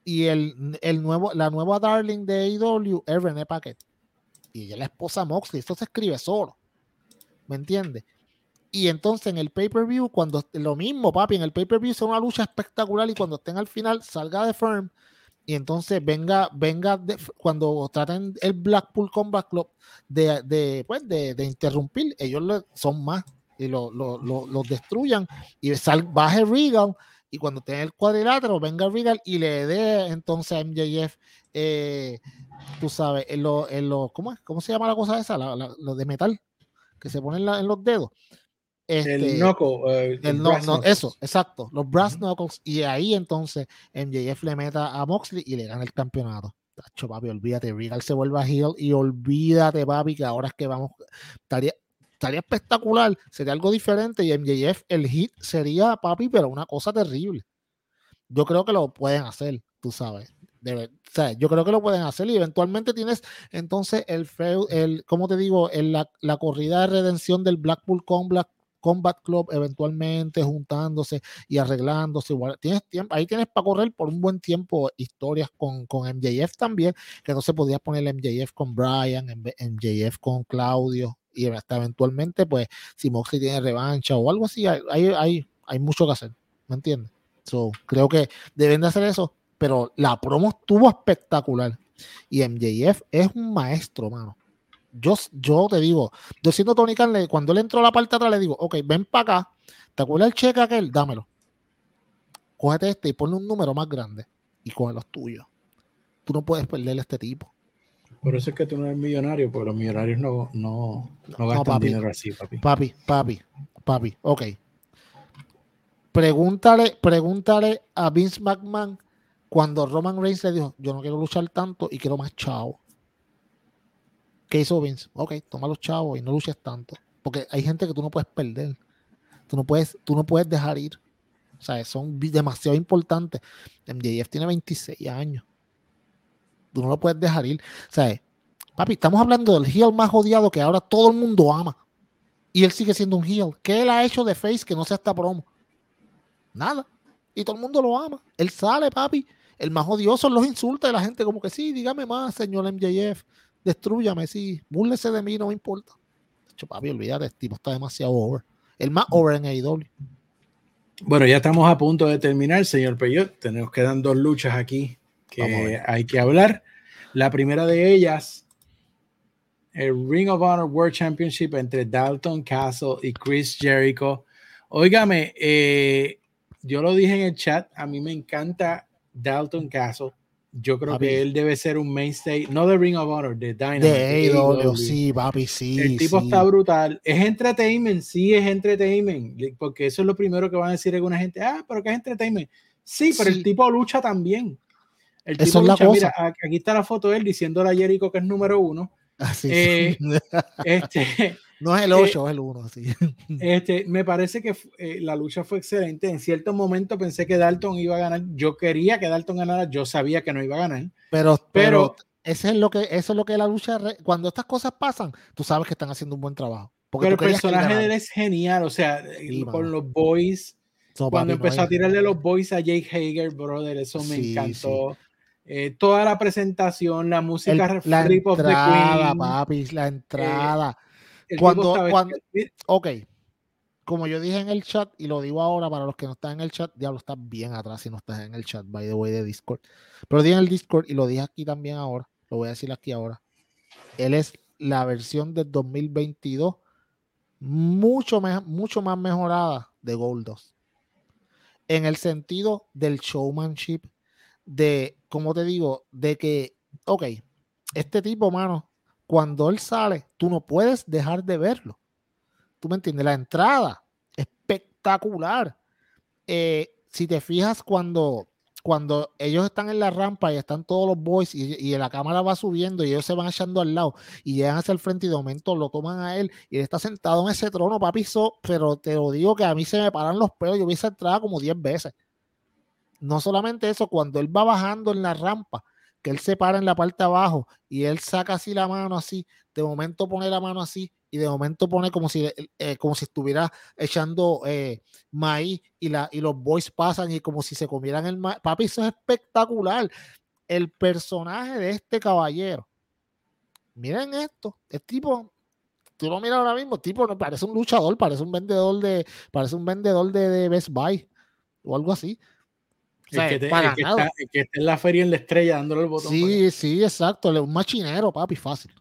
Y el, el nuevo, la nueva Darling de AEW es Paquet. Y ella es la esposa Moxley. Esto se escribe solo. ¿Me entiendes? Y entonces en el pay-per-view, cuando lo mismo, papi, en el pay-per-view es una lucha espectacular y cuando estén al final salga de Firm y entonces venga, venga cuando traten el Blackpool Combat Club de, de, pues de, de interrumpir, ellos son más y lo, lo, lo, destruyan y sal, baje Regal y cuando tenga el cuadrilátero venga Regal y le dé entonces a MJF eh, tú sabes en lo, en ¿cómo, es? ¿cómo se llama la cosa esa? lo de metal que se ponen en los dedos el este, knuckle. Uh, eso, exacto. Los brass knuckles. Y ahí entonces MJF le meta a Moxley y le gana el campeonato. Tacho, papi, olvídate. Regal se vuelve a heel y olvídate, papi, que ahora es que vamos. Estaría, estaría espectacular. Sería algo diferente. Y MJF, el hit sería, papi, pero una cosa terrible. Yo creo que lo pueden hacer, tú sabes. o sea, yo creo que lo pueden hacer y eventualmente tienes entonces el, el ¿cómo te digo? El, la, la, corrida de redención del Blackpool con Black Combat Club eventualmente juntándose y arreglándose. tienes tiempo, ahí tienes para correr por un buen tiempo historias con, con MJF también, que no se podía poner MJF con Brian, MJF con Claudio, y hasta eventualmente, pues, si Moxley tiene revancha o algo así, hay, hay, hay mucho que hacer, ¿me entiendes? So, creo que deben de hacer eso, pero la promo estuvo espectacular. Y MJF es un maestro, mano yo, yo te digo, yo siendo Tony Khan, cuando él entró a la parte de atrás, le digo, ok, ven para acá, ¿te acuerdas el cheque aquel? Dámelo. Cógete este y ponle un número más grande y coge los tuyos. Tú no puedes perderle a este tipo. Por eso es que tú no eres millonario, porque los millonarios no, no, no gastan dinero así, papi. Papi, papi, papi, ok. Pregúntale, pregúntale a Vince McMahon cuando Roman Reigns le dijo, yo no quiero luchar tanto y quiero más chao. ¿Qué hizo Vince? Ok, toma los chavos y no luches tanto. Porque hay gente que tú no puedes perder. Tú no puedes, tú no puedes dejar ir. O sea, son demasiado importantes. MJF tiene 26 años. Tú no lo puedes dejar ir. O sea, papi, estamos hablando del heel más odiado que ahora todo el mundo ama. Y él sigue siendo un heel. ¿Qué él ha hecho de face que no sea esta promo? Nada. Y todo el mundo lo ama. Él sale, papi. El más odioso los insulta y la gente como que sí, dígame más, señor MJF destruyame, sí, búrlese de mí, no me importa. Hecho, papi, olvídate, este tipo está demasiado over. El más over en AEW. Bueno, ya estamos a punto de terminar, señor Peyot. Tenemos que dar dos luchas aquí que hay que hablar. La primera de ellas, el Ring of Honor World Championship entre Dalton Castle y Chris Jericho. Óigame, eh, yo lo dije en el chat, a mí me encanta Dalton Castle. Yo creo que él debe ser un mainstay, no de Ring of Honor, de Dynamite. De sí, papi, sí. El tipo está brutal. Es entertainment, sí es entertainment, porque eso es lo primero que van a decir alguna gente. Ah, pero que es entertainment. Sí, pero el tipo lucha también. El tipo lucha, mira, aquí está la foto de él diciéndole a Jericho que es número uno. Así ah, eh, (laughs) este, no es el 8, eh, es el 1. (laughs) Este, me parece que eh, la lucha fue excelente. En cierto momento pensé que Dalton iba a ganar. Yo quería que Dalton ganara. Yo sabía que no iba a ganar. Pero, pero, ese es lo que, eso es lo que la lucha. Cuando estas cosas pasan, tú sabes que están haciendo un buen trabajo. Porque pero el personaje de él es genial. O sea, con los boys. cuando empezó a tirarle los boys a Jake Hager, brother, eso me encantó. Eh, toda la presentación, la música, el, la entrada, papi, la entrada cuando, cuando, ok, como yo dije en el chat y lo digo ahora para los que no están en el chat, diablo, está bien atrás si no estás en el chat, by the way, de Discord. Pero dije en el Discord y lo dije aquí también ahora, lo voy a decir aquí ahora. Él es la versión del 2022 mucho, mucho más mejorada de Gold 2. En el sentido del showmanship, de, como te digo, de que, ok, este tipo, mano, cuando él sale, tú no puedes dejar de verlo. ¿Tú me entiendes? La entrada, espectacular. Eh, si te fijas cuando, cuando ellos están en la rampa y están todos los boys y, la cámara va subiendo y ellos se van echando al lado y llegan hacia el frente y de momento lo toman a él y él está sentado en ese trono, papi, pero te lo digo que a mí se me paran los pelos, yo vi esa entrada como 10 veces. No solamente eso, cuando él va bajando en la rampa, que él se para en la parte de abajo y él saca así la mano así, de momento pone la mano así y de momento pone como si, eh, como si estuviera echando eh, maíz y, la, y los boys pasan y como si se comieran el maíz. Papi, eso es espectacular. El personaje de este caballero. Miren esto, es tipo, tú lo miras ahora mismo, tipo, parece un luchador, parece un vendedor de, parece un vendedor de, de Best Buy o algo así. O sea, el, que está, en la feria en la estrella dándole el botón. Sí, sí, exacto. Un machinero, papi, fácil.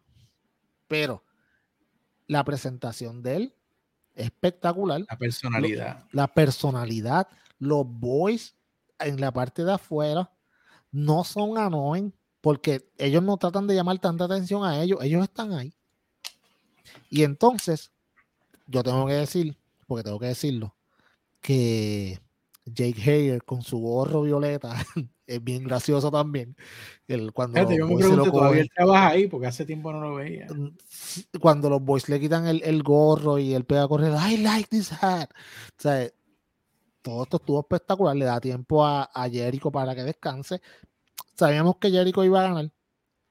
Pero la presentación de él espectacular. La personalidad. la personalidad. Los boys en la parte de afuera no son annoying porque ellos no tratan de llamar tanta atención a ellos. Ellos están ahí. Y entonces, yo tengo que decir, porque tengo que decirlo, que Jake Hager con su gorro violeta (laughs) es bien gracioso también. El, cuando yo me pregunto, todavía él trabaja ahí porque hace tiempo no lo veía. Mm, cuando los boys le quitan el, el gorro y él pega a correr, I like this hat. O sea, todo esto estuvo espectacular. Le da tiempo a, a Jericho para que descanse. Sabíamos que Jericho iba a ganar.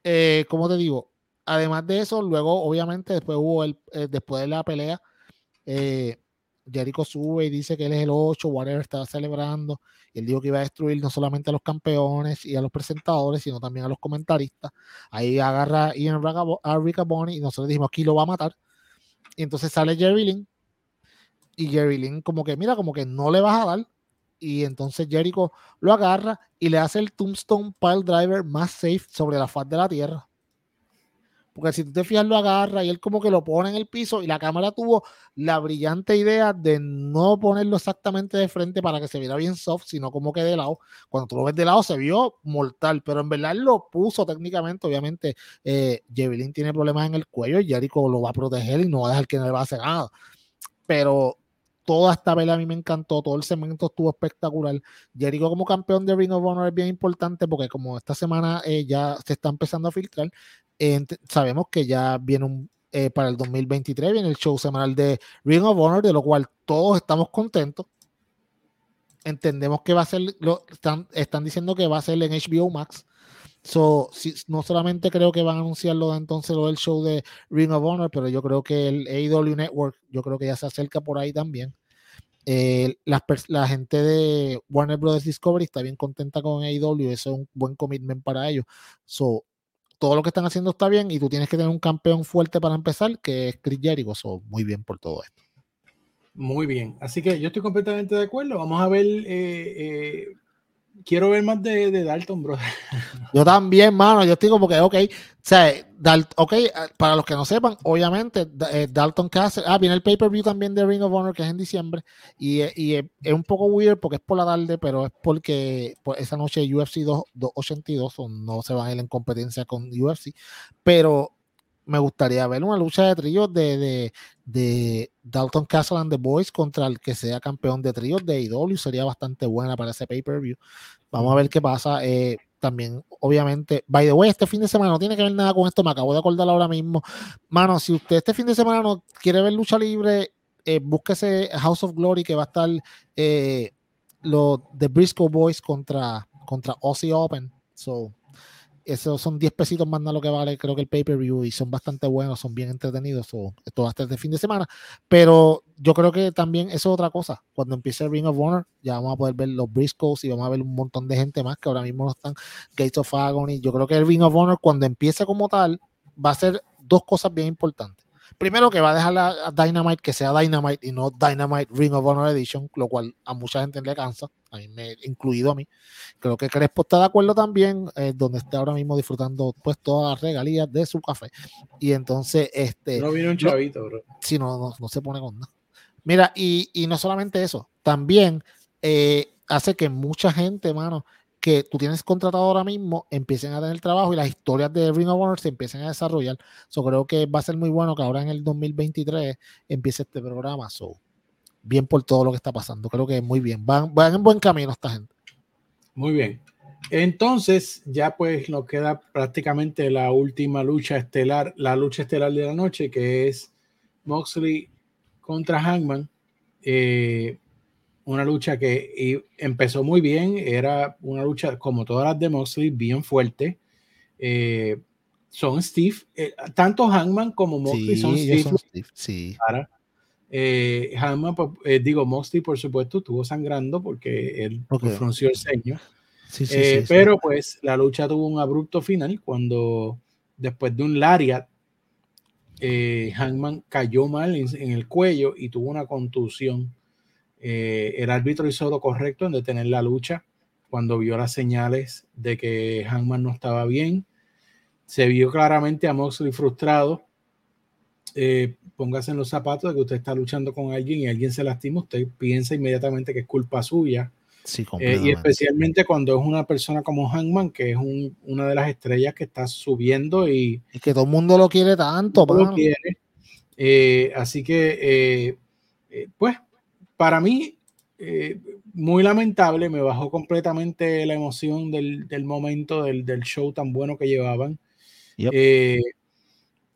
Eh, como te digo, además de eso, luego, obviamente, después hubo el, eh, después de la pelea, eh, Jericho sube y dice que él es el 8, whatever, estaba celebrando. Y él dijo que iba a destruir no solamente a los campeones y a los presentadores, sino también a los comentaristas. Ahí agarra Ian a Rick Bonnie y nosotros dijimos, aquí lo va a matar. Y entonces sale Jerry Lynn. Y Jerry Lynn como que, mira, como que no le vas a dar. Y entonces Jericho lo agarra y le hace el Tombstone Pile Driver más safe sobre la faz de la tierra. Porque si tú te fijas, lo agarra y él como que lo pone en el piso y la cámara tuvo la brillante idea de no ponerlo exactamente de frente para que se viera bien soft, sino como que de lado. Cuando tú lo ves de lado se vio mortal, pero en verdad lo puso técnicamente. Obviamente, eh, tiene problemas en el cuello y Jericho lo va a proteger y no va a dejar que no le va a hacer nada. Pero toda esta vela a mí me encantó, todo el segmento estuvo espectacular. Jericho como campeón de Ring of Honor es bien importante porque como esta semana eh, ya se está empezando a filtrar, sabemos que ya viene un, eh, para el 2023, viene el show semanal de Ring of Honor, de lo cual todos estamos contentos. Entendemos que va a ser, lo, están, diciendo que va a ser en HBO Max. So, si, no solamente creo que van a anunciarlo entonces lo del show de Ring of Honor, pero yo creo que el AEW Network, yo creo que ya se acerca por ahí también. Eh, la, la, gente de Warner Brothers Discovery está bien contenta con AEW, eso es un buen commitment para ellos. So, todo lo que están haciendo está bien y tú tienes que tener un campeón fuerte para empezar, que es Chris Jericho. muy bien por todo esto. Muy bien. Así que yo estoy completamente de acuerdo. Vamos a ver eh, eh, quiero ver más de, de, Dalton, bro. (laughs) Yo también, mano. Yo estoy como que, ok. O sea, ok, eh, para los que no sepan, obviamente, eh, Dalton Castle. Ah, viene el pay-per-view también de Ring of Honor, que es en diciembre. Y, y es un poco weird porque es por la tarde, pero es porque esa noche UFC 282 no se van a ir en competencia con UFC. Pero me gustaría ver una lucha de tríos de, de, de, Dalton Castle and the Boys contra el que sea campeón de tríos de IW. Sería bastante buena para ese pay-per-view. Vamos a ver qué pasa. Eh, también, obviamente, by the way, este fin de semana no tiene que ver nada con esto. Me acabo de acordar ahora mismo. Mano, si usted este fin de semana no quiere ver lucha libre, eh, búsquese House of Glory que va a estar eh, los The Briscoe Boys contra, contra Aussie Open. So, esos son 10 pesitos más nada lo que vale, creo que el pay-per-view, y son bastante buenos, son bien entretenidos. O, esto va a estar de fin de semana. Pero yo creo que también eso es otra cosa. Cuando empiece el Ring of Honor, ya vamos a poder ver los Briscoes y vamos a ver un montón de gente más que ahora mismo no están. Gates of Agony. Yo creo que el Ring of Honor, cuando empiece como tal, va a ser dos cosas bien importantes primero que va a dejar a, Dynamite que sea Dynamite y no Dynamite Ring of Honor Edition, lo cual a mucha gente le cansa, a mí me, incluido a mí. Creo que Crespo está de acuerdo también, eh, donde está ahora mismo disfrutando pues todas las regalías de su café. Y entonces, este... No viene un chavito, bro. Sí, no, no, se pone con nada. Mira, y, y no solamente eso, también eh, hace que mucha gente, mano, que tú tienes contratado ahora mismo empiecen a tener trabajo y las historias de Ring of Honor se empiecen a desarrollar. So, creo que va a ser muy bueno que ahora en el 2023 empiece este programa. So, bien por todo lo que está pasando. Creo que muy bien. Van, van en buen camino esta gente. Muy bien. Entonces, ya pues nos queda prácticamente la última lucha estelar, la lucha estelar de la noche, que es Moxley contra Hangman. Eh, una lucha que empezó muy bien, era una lucha como todas las de Moxley, bien fuerte. eh, son Steve, eh, tanto Hangman como Moxley son Steve. sí. Eh, Hangman, pues, digo, Moxley, por supuesto, estuvo sangrando porque él okay. frunció el ceño. Sí, sí, pero pues la lucha tuvo un abrupto final cuando después de un lariat Hangman cayó mal en, el cuello y tuvo una contusión. el árbitro hizo lo correcto en detener la lucha cuando vio las señales de que Hangman no estaba bien. Se vio claramente a Moxley frustrado. Eh, póngase en los zapatos de que usted está luchando con alguien y alguien se lastima, usted piensa inmediatamente que es culpa suya. Sí, eh, y especialmente cuando es una persona como Hangman, que es una de las estrellas que está subiendo y, y que todo el mundo lo quiere tanto. Lo quiere. Eh, así que, pues, para mí, muy lamentable, me bajó completamente la emoción del, del momento, del, del, show tan bueno que llevaban.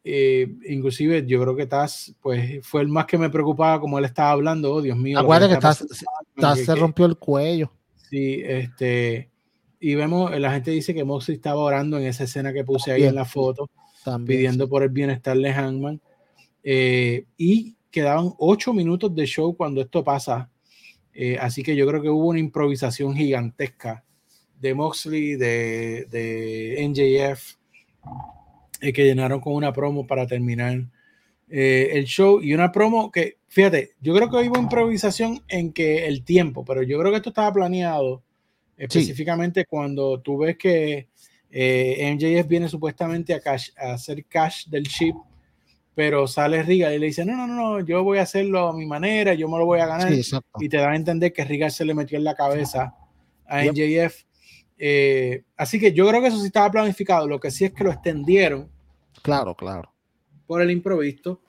Eh, inclusive yo creo que Taz pues fue el más que me preocupaba como él estaba hablando, oh Dios mío. Acuérdate que Taz, se rompió el cuello. Sí, este, y vemos, la gente dice que Moxley estaba orando en esa escena que puse ahí en la foto, pidiendo por el bienestar de Hangman. Eh, y quedaban ocho minutos de show cuando esto pasa eh, así que yo creo que hubo una improvisación gigantesca de Moxley, de, de NJF, eh, que llenaron con una promo para terminar eh, el show. Y una promo que, fíjate, yo creo que hubo improvisación en que el tiempo, pero yo creo que esto estaba planeado específicamente cuando tú ves que MJF viene supuestamente a, a hacer cash del ship pero sale Riga y le dice, no, no, no, yo voy a hacerlo a mi manera, yo me lo voy a ganar. y te da a entender que Riga se le metió en la cabeza a NJF. Eh, así que yo creo que eso sí estaba planificado, lo que sí es que lo extendieron. Claro, claro. Por el improviso.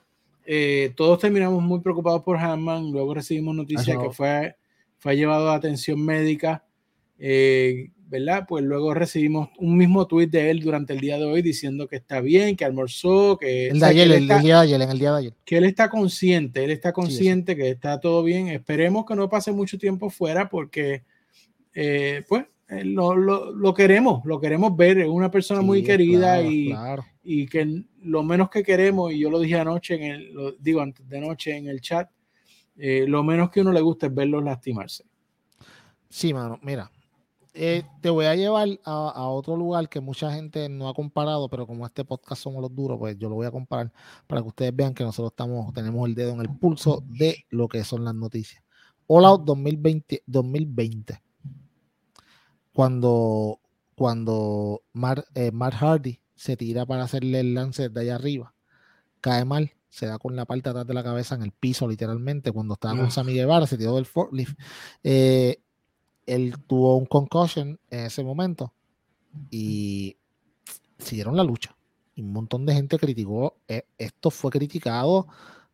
Eh, todos terminamos muy preocupados por Hanman, luego recibimos noticias que fue, fue llevado a atención médica. Eh, ¿verdad? Pues luego recibimos un mismo tuit de él durante el día de hoy diciendo que está bien, que almorzó, que... El de ayer, el, día de ayer, en el día de ayer. Que él está consciente, él está consciente que está todo bien. Esperemos que no pase mucho tiempo fuera porque, eh, pues, lo, lo, lo, queremos, lo queremos ver. Es una persona muy querida y, y que lo menos que queremos, y yo lo dije anoche, en el, lo digo antes de noche en el chat, eh, lo menos que uno le gusta es verlos lastimarse. Sí, mano, mira, eh, te voy a llevar a, otro lugar que mucha gente no ha comparado, pero como este podcast somos los duros, pues yo lo voy a comparar para que ustedes vean que nosotros estamos, tenemos el dedo en el pulso de lo que son las noticias. All Out 2020, 2020 cuando, cuando eh, Mark, Hardy se tira para hacerle el lance de allá arriba, cae mal, se da con la parte de atrás de la cabeza en el piso, literalmente, cuando estaba con Sammy Guevara, se tiró del forklift. Eh, él tuvo un concussion en ese momento y siguieron la lucha. Y un montón de gente criticó, eh, esto fue criticado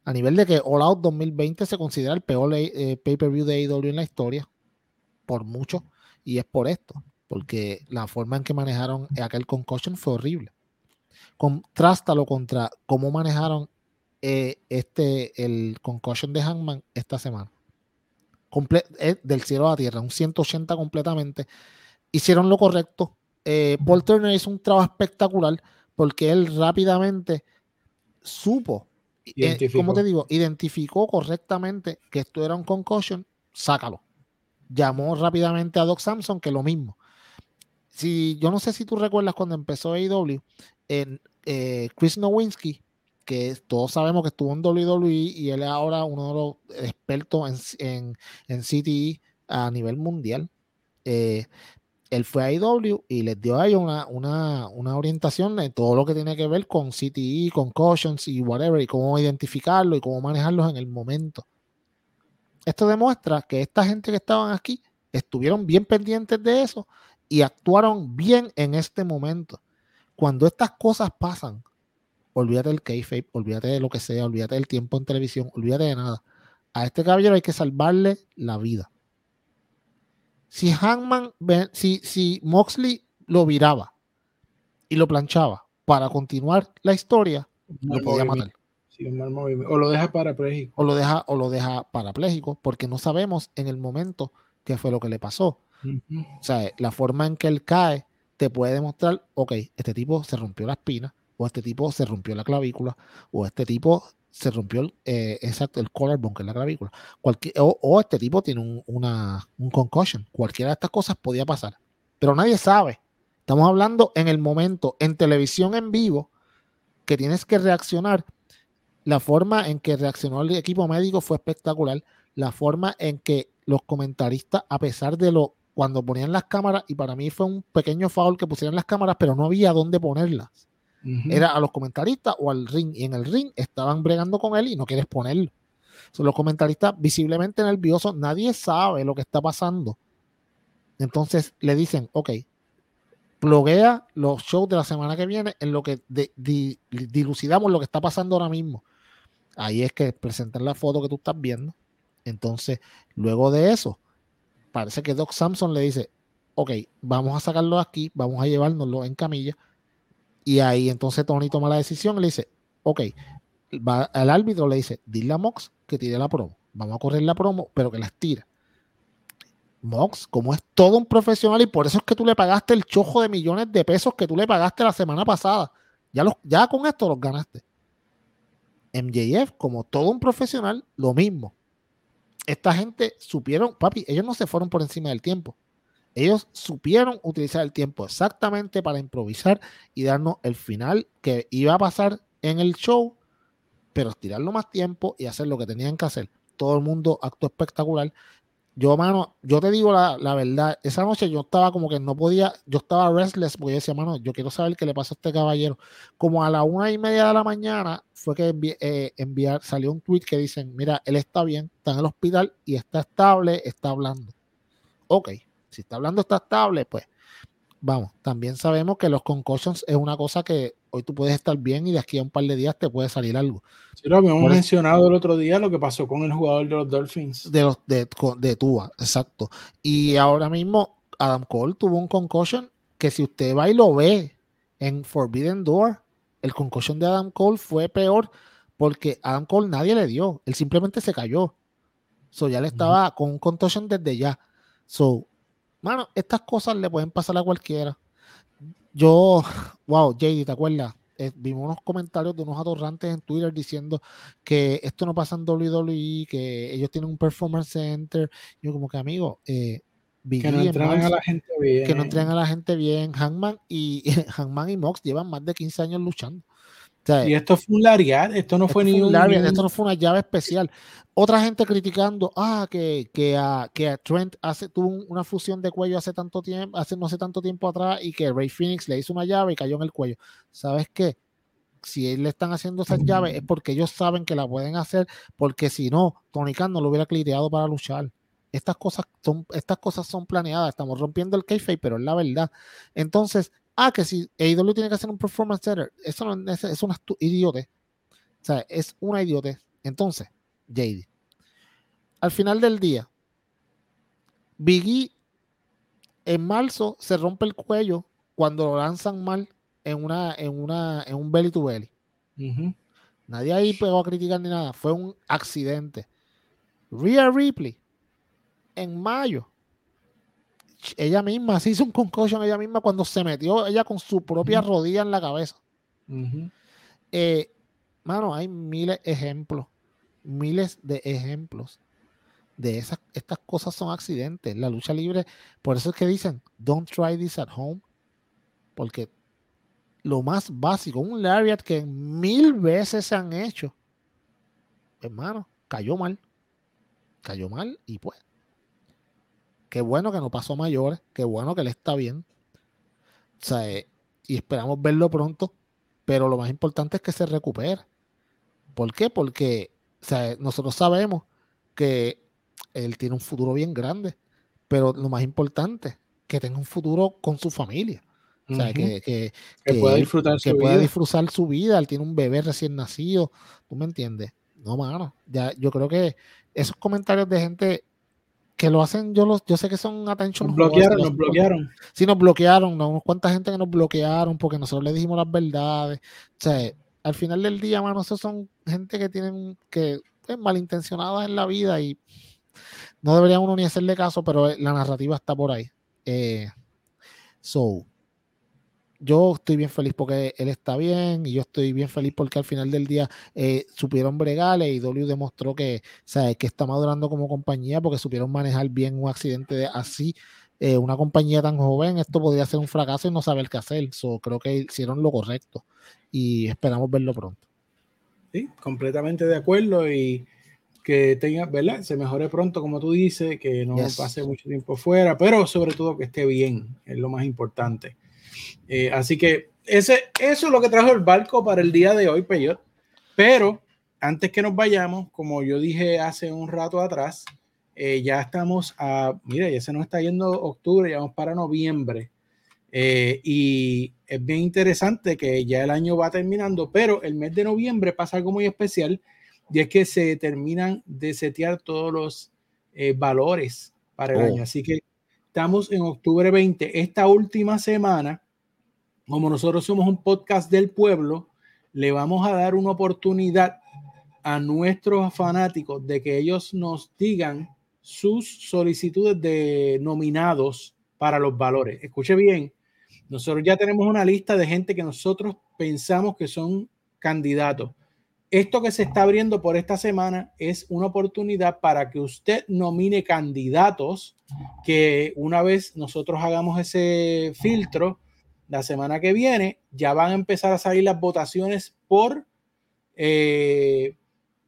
a nivel de que All Out 2020 se considera el peor eh, pay-per-view de AEW en la historia, por mucho, y es por esto, porque la forma en que manejaron aquel concussion fue horrible. Contrástalo contra cómo manejaron eh, este, el concussion de Hangman esta semana del cielo a la tierra, un 180 completamente. Hicieron lo correcto. Eh, Paul Turner hizo un trabajo espectacular porque él rápidamente supo, eh, como te digo, identificó correctamente que esto era un concussion, sácalo. Llamó rápidamente a Doc Samson, que lo mismo. Si, yo no sé si tú recuerdas cuando empezó AEW, en, eh, Chris Nowinski que todos sabemos que estuvo en WWE y él es ahora uno de los expertos en, en, CTE a nivel mundial. Eh, él fue a IW y les dio a ellos una, una, una, orientación de todo lo que tiene que ver con CTE, con cautions y whatever, y cómo identificarlo y cómo manejarlos en el momento. Esto demuestra que esta gente que estaban aquí estuvieron bien pendientes de eso y actuaron bien en este momento. Cuando estas cosas pasan, olvídate del kayfabe, olvídate de lo que sea, olvídate del tiempo en televisión, olvídate de nada. A este caballero hay que salvarle la vida. Si Hangman, si, si Moxley lo viraba y lo planchaba para continuar la historia, lo podía matar. O lo deja parapléjico. O lo deja, o lo deja parapléjico, porque no sabemos en el momento qué fue lo que le pasó. O sea, la forma en que él cae te puede demostrar, ok, este tipo se rompió la espina, o este tipo se rompió la clavícula, o este tipo se rompió el, eh, exacto, el collarbone, que es la clavícula, Cualquier, o, este tipo tiene un, una, un concussion. Cualquiera de estas cosas podía pasar, pero nadie sabe. Estamos hablando en el momento, en televisión en vivo, que tienes que reaccionar. La forma en que reaccionó el equipo médico fue espectacular. La forma en que los comentaristas, a pesar de lo cuando ponían las cámaras, y para mí fue un pequeño foul que pusieran las cámaras, pero no había dónde ponerlas. Era a los comentaristas o al ring, y en el ring estaban bregando con él y no quieres ponerlo. Son los comentaristas visiblemente nerviosos, nadie sabe lo que está pasando. Entonces le dicen, ok, bloguea los shows de la semana que viene en lo que dilucidamos lo que está pasando ahora mismo. Ahí es que presentan la foto que tú estás viendo. Entonces, luego de eso, parece que Doc Samson le dice, ok, vamos a sacarlo aquí, vamos a llevárnoslo en camilla. Y ahí entonces Tony toma la decisión y le dice, ok, va al árbitro le dice, dile a Mox que tire la promo. Vamos a correr la promo, pero que las tira. Mox, como es todo un profesional y por eso es que tú le pagaste el chojo de millones de pesos que tú le pagaste la semana pasada. Ya, los, ya con esto los ganaste. MJF, como todo un profesional, lo mismo. Esta gente supieron, papi, ellos no se fueron por encima del tiempo. Ellos supieron utilizar el tiempo exactamente para improvisar y darnos el final que iba a pasar en el show, pero estirarlo más tiempo y hacer lo que tenían que hacer. Todo el mundo actuó espectacular yo, mano, yo te digo la, verdad, esa noche yo estaba como que no podía, yo estaba restless porque yo decía, mano, yo quiero saber qué le pasó a este caballero. Como a la una y media de la mañana fue que eh, enviar, salió un tweet que dicen, mira, él está bien, está en el hospital y está estable, está hablando. Ok, si está hablando, está estable, pues vamos, también sabemos que los concussions es una cosa que hoy tú puedes estar bien y de aquí a un par de días te puede salir algo. Sí, lo habíamos mencionado el otro día lo que pasó con el jugador de los Dolphins. De los de, de Tua, exacto. Y ahora mismo Adam Cole tuvo un concussion que si usted va y lo ve en Forbidden Door, el concussion de Adam Cole fue peor porque Adam Cole nadie le dio, él simplemente se cayó. So ya le estaba con un concussion desde ya. So Mano, estas cosas le pueden pasar a cualquiera. Yo, (laughs) wow, JD, ¿te acuerdas? Eh, vimos unos comentarios de unos atorrantes en Twitter diciendo que esto no pasa en WWE, que ellos tienen un performance center. Yo como que, amigo, eh, que no entrenan a la gente bien. Que no entrenan a la gente bien. Hangman y, (laughs) Hangman y Mox llevan más de 15 años luchando y esto fue un lariat, esto no fue ni un, esto no fue una llave especial. Otra gente criticando, ah, que, que, a, que Trent hace, tuvo una fusión de cuello hace tanto tiempo, hace no hace tanto tiempo atrás y que Ray Phoenix le hizo una llave y cayó en el cuello. ¿Sabes qué? Si le están haciendo esas llaves es porque ellos saben que la pueden hacer, porque si no, Tony Khan no lo hubiera clireado para luchar. Estas cosas son, estas cosas son planeadas, estamos rompiendo el kayfabe, pero es la verdad. Entonces, Ah, que si AEW tiene que hacer un performance center, eso no, es, es una idiotez. O sea, es una idiotez. Entonces, JD, al final del día, Biggie en marzo se rompe el cuello cuando lo lanzan mal en una en una en un belly to belly. Nadie ahí pegó a criticar ni nada, fue un accidente. Rhea Ripley en mayo ella misma se hizo un concussion ella misma cuando se metió ella con su propia rodilla en la cabeza. Eh, mano, hay miles de ejemplos, miles de ejemplos de esas, estas cosas son accidentes. La lucha libre, por eso es que dicen, don't try this at home, porque lo más básico, un lariat que mil veces se han hecho, hermano, cayó mal, cayó mal y pues Qué bueno que no pasó mayores, qué bueno que él está bien. O sea, eh, y esperamos verlo pronto, pero lo más importante es que se recupere. ¿Por qué? Porque nosotros sabemos que él tiene un futuro bien grande, pero lo más importante, que tenga un futuro con su familia. O sea, que, pueda disfrutar, su, vida. disfrutar su vida. Él tiene un bebé recién nacido. ¿Tú me entiendes? No, mano. Ya, yo creo que esos comentarios de gente que lo hacen, yo los, yo sé que son attention. Nos bloquearon, nos bloquearon. Sí, nos bloquearon, ¿no? cuánta gente que nos bloquearon porque nosotros le dijimos las verdades. O sea, al final del día, mano, esos son gente que tienen que pues, malintencionadas en la vida y no debería uno ni hacerle caso, pero la narrativa está por ahí. Eh, so, yo estoy bien feliz porque él está bien y yo estoy bien feliz porque al final del día eh, supieron bregarle y W demostró que, o que está madurando como compañía porque supieron manejar bien un accidente de, así. Eh, una compañía tan joven, esto podría ser un fracaso y no saber qué hacer. So, creo que hicieron lo correcto y esperamos verlo pronto. Sí, completamente de acuerdo y que tenga, ¿verdad? Se mejore pronto, como tú dices, que no pase mucho tiempo fuera, pero sobre todo que esté bien, es lo más importante. Eh, así que ese, eso es lo que trajo el barco para el día de hoy, Peyot. Pero antes que nos vayamos, como yo dije hace un rato atrás, eh, ya estamos a, mira, ya se nos está yendo octubre, ya vamos para noviembre. Eh, y es bien interesante que ya el año va terminando, pero el mes de noviembre pasa algo muy especial y es que se terminan de setear todos los valores para el oh. año. Así que estamos en octubre 20. Esta última semana como nosotros somos un podcast del pueblo, le vamos a dar una oportunidad a nuestros fanáticos de que ellos nos digan sus solicitudes de nominados para los valores. Escuche bien, nosotros ya tenemos una lista de gente que nosotros pensamos que son candidatos. Esto que se está abriendo por esta semana es una oportunidad para que usted nomine candidatos que una vez nosotros hagamos ese filtro, la semana que viene ya van a empezar a salir las votaciones por, eh,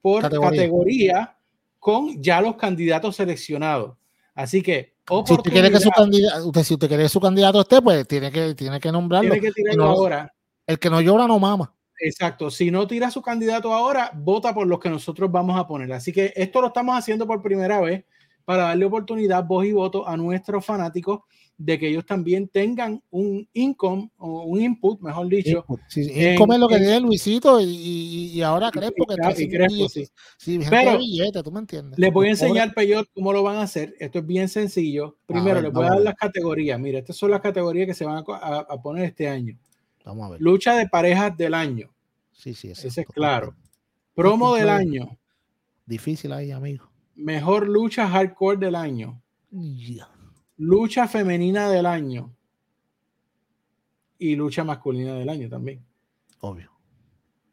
por categoría. con ya los candidatos seleccionados. Así que, si usted quiere que su candidato, usted, si usted quiere que su candidato esté, pues tiene que, tiene que nombrarlo. Tiene que tirarlo ahora. El que no llora no mama. Exacto. Si no tira su candidato ahora, vota por los que nosotros vamos a poner. Así que esto lo estamos haciendo por primera vez para darle oportunidad, voz y voto a nuestros fanáticos de que ellos también tengan un income o un input, mejor dicho. Sí, income es lo que tiene Luisito y, y, ahora Crespo que y, Crespo, sí. sí Pero billete, ¿tú me entiendes? Les voy a enseñar, Peyot, cómo lo van a hacer. Esto es bien sencillo. Primero, les voy a dar las categorías. Mira, estas son las categorías que se van a, poner este año. Vamos a ver. Lucha de parejas del año. Sí, sí, ese es claro. Promo del año. Difícil ahí, amigo. Mejor lucha hardcore del año. Lucha femenina del año. Y lucha masculina del año también. Obvio.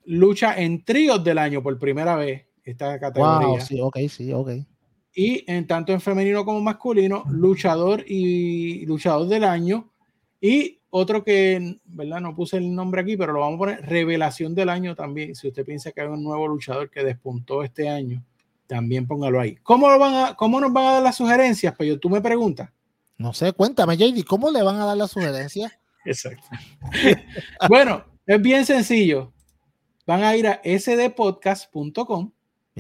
Lucha en tríos del año por primera vez. Esta categoría. sí, ok, sí, ok. Y en tanto en femenino como masculino, luchador y luchador del año. Y otro que, ¿verdad? No puse el nombre aquí, pero lo vamos a poner, revelación del año también. Si usted piensa que hay un nuevo luchador que despuntó este año, también póngalo ahí. ¿Cómo, lo van a, cómo nos van a dar las sugerencias? Pues yo, tú me preguntas. No sé, cuéntame, JD, ¿cómo le van a dar la sugerencia? (laughs) Exacto. (laughs) bueno, es bien sencillo. Van a ir a sdpodcast.com.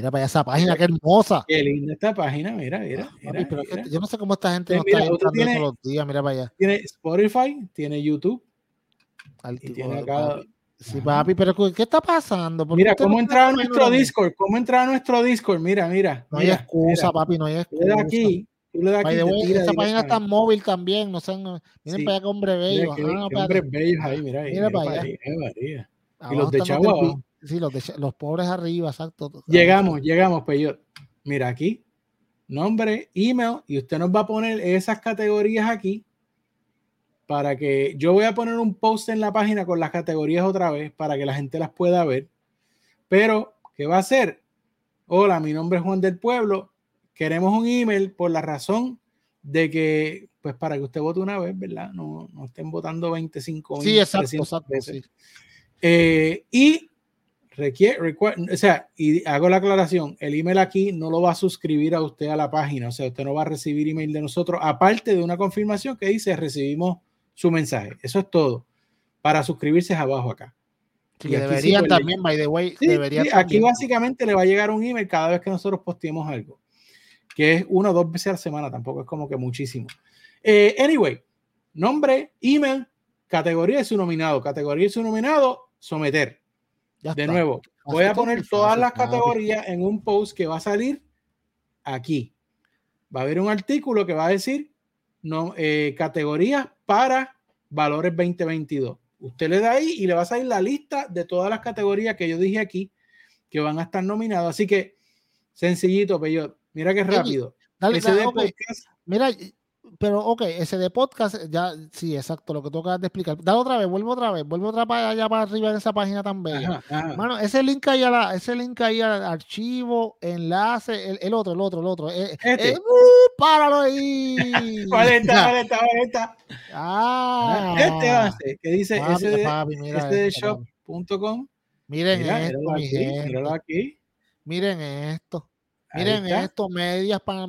Mira para esa página, qué hermosa. Qué linda esta página, mira, mira. yo no sé cómo esta gente no está entrando todos los días, mira para allá. Tiene Spotify, tiene YouTube. y tiene acá. Sí, papi, pero ¿qué está pasando? Mira, ¿cómo entrar a nuestro Discord? ¿Cómo entrar a nuestro Discord? Mira, mira. No hay excusa, papi, no hay excusa. aquí, esta página está móvil también, no sé, miren para allá que hombre bello. hombres bellos ahí, mira ahí. Mira, para allá. y los de Chagua Sí, los, de, los pobres arriba, exacto. Llegamos, llegamos, pues Mira aquí, nombre, email, y usted nos va a poner esas categorías aquí para que yo voy a poner un post en la página con las categorías otra vez para que la gente las pueda ver. Pero, ¿qué va a hacer? Hola, mi nombre es Juan del Pueblo queremos un email por la razón de que, pues para que usted vote una vez, ¿verdad? No, no estén votando 25 Sí, exacto, exacto eh, y requiere, o sea, y hago la aclaración, el email aquí no lo va a suscribir a usted a la página, o sea, usted no va a recibir email de nosotros, aparte de una confirmación que dice recibimos su mensaje. Eso es todo. Para suscribirse es abajo acá. y deberían pues, también, by the way, aquí básicamente le va a llegar un email cada vez que nosotros posteemos algo que es una o dos veces a la semana, tampoco es como que muchísimo. Eh, anyway, nombre, email, categoría de su nominado, categoría de su nominado, someter. De nuevo, voy a poner todas las categorías en un post que va a salir aquí. Va a haber un artículo que va a decir no, eh, categorías para valores 2022. Usted le da ahí y le va a salir la lista de todas las categorías que yo dije aquí que van a estar nominadas. Así que sencillito, Peyot. Mira qué rápido. Dale, mira, pero ok, ese de podcast, ya, sí, exacto, lo que tú acabas de explicar. Dale otra vez, vuelve otra vez, vuelve otra para allá para arriba en esa página tan bella. Ajá, ajá. Mano, ese link ahí, a la, ese link ahí al archivo, enlace, el, el otro, el otro, el otro. eh, Este. eh, ¡uh! ¡Páralo ahí! (laughs) ¿Cuál está? ¿Cuál está? ¿Cuál está? Ah, Este avance que dice papi, SD, papi, mira esto, papi. sdshop.com. Miren Mira, esto, míralo mi aquí, gente. míralo aquí. Miren esto. Miren está. esto, medias para,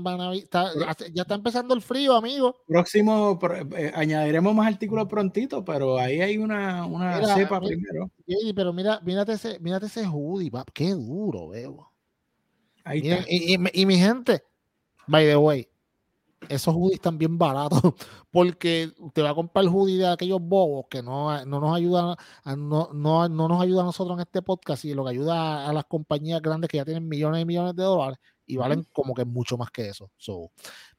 ya está empezando el frío, amigo. Próximo, pro- eh, añadiremos más artículos prontito, pero ahí hay una, una Mira, cepa mira. primero. Pero mira, mírate ese, mírate ese hoodie, pap, qué duro, veo. Ahí Miren, está. y, y- y mi gente, by the way, esos hoodies están bien baratos (laughs) porque te va a comprar el hoodie de aquellos bobos que no, no nos ayudan no, no, no nos ayuda a nosotros en este podcast y lo que ayuda a, a las compañías grandes que ya tienen millones y millones de dólares y valen como que mucho más que eso. So,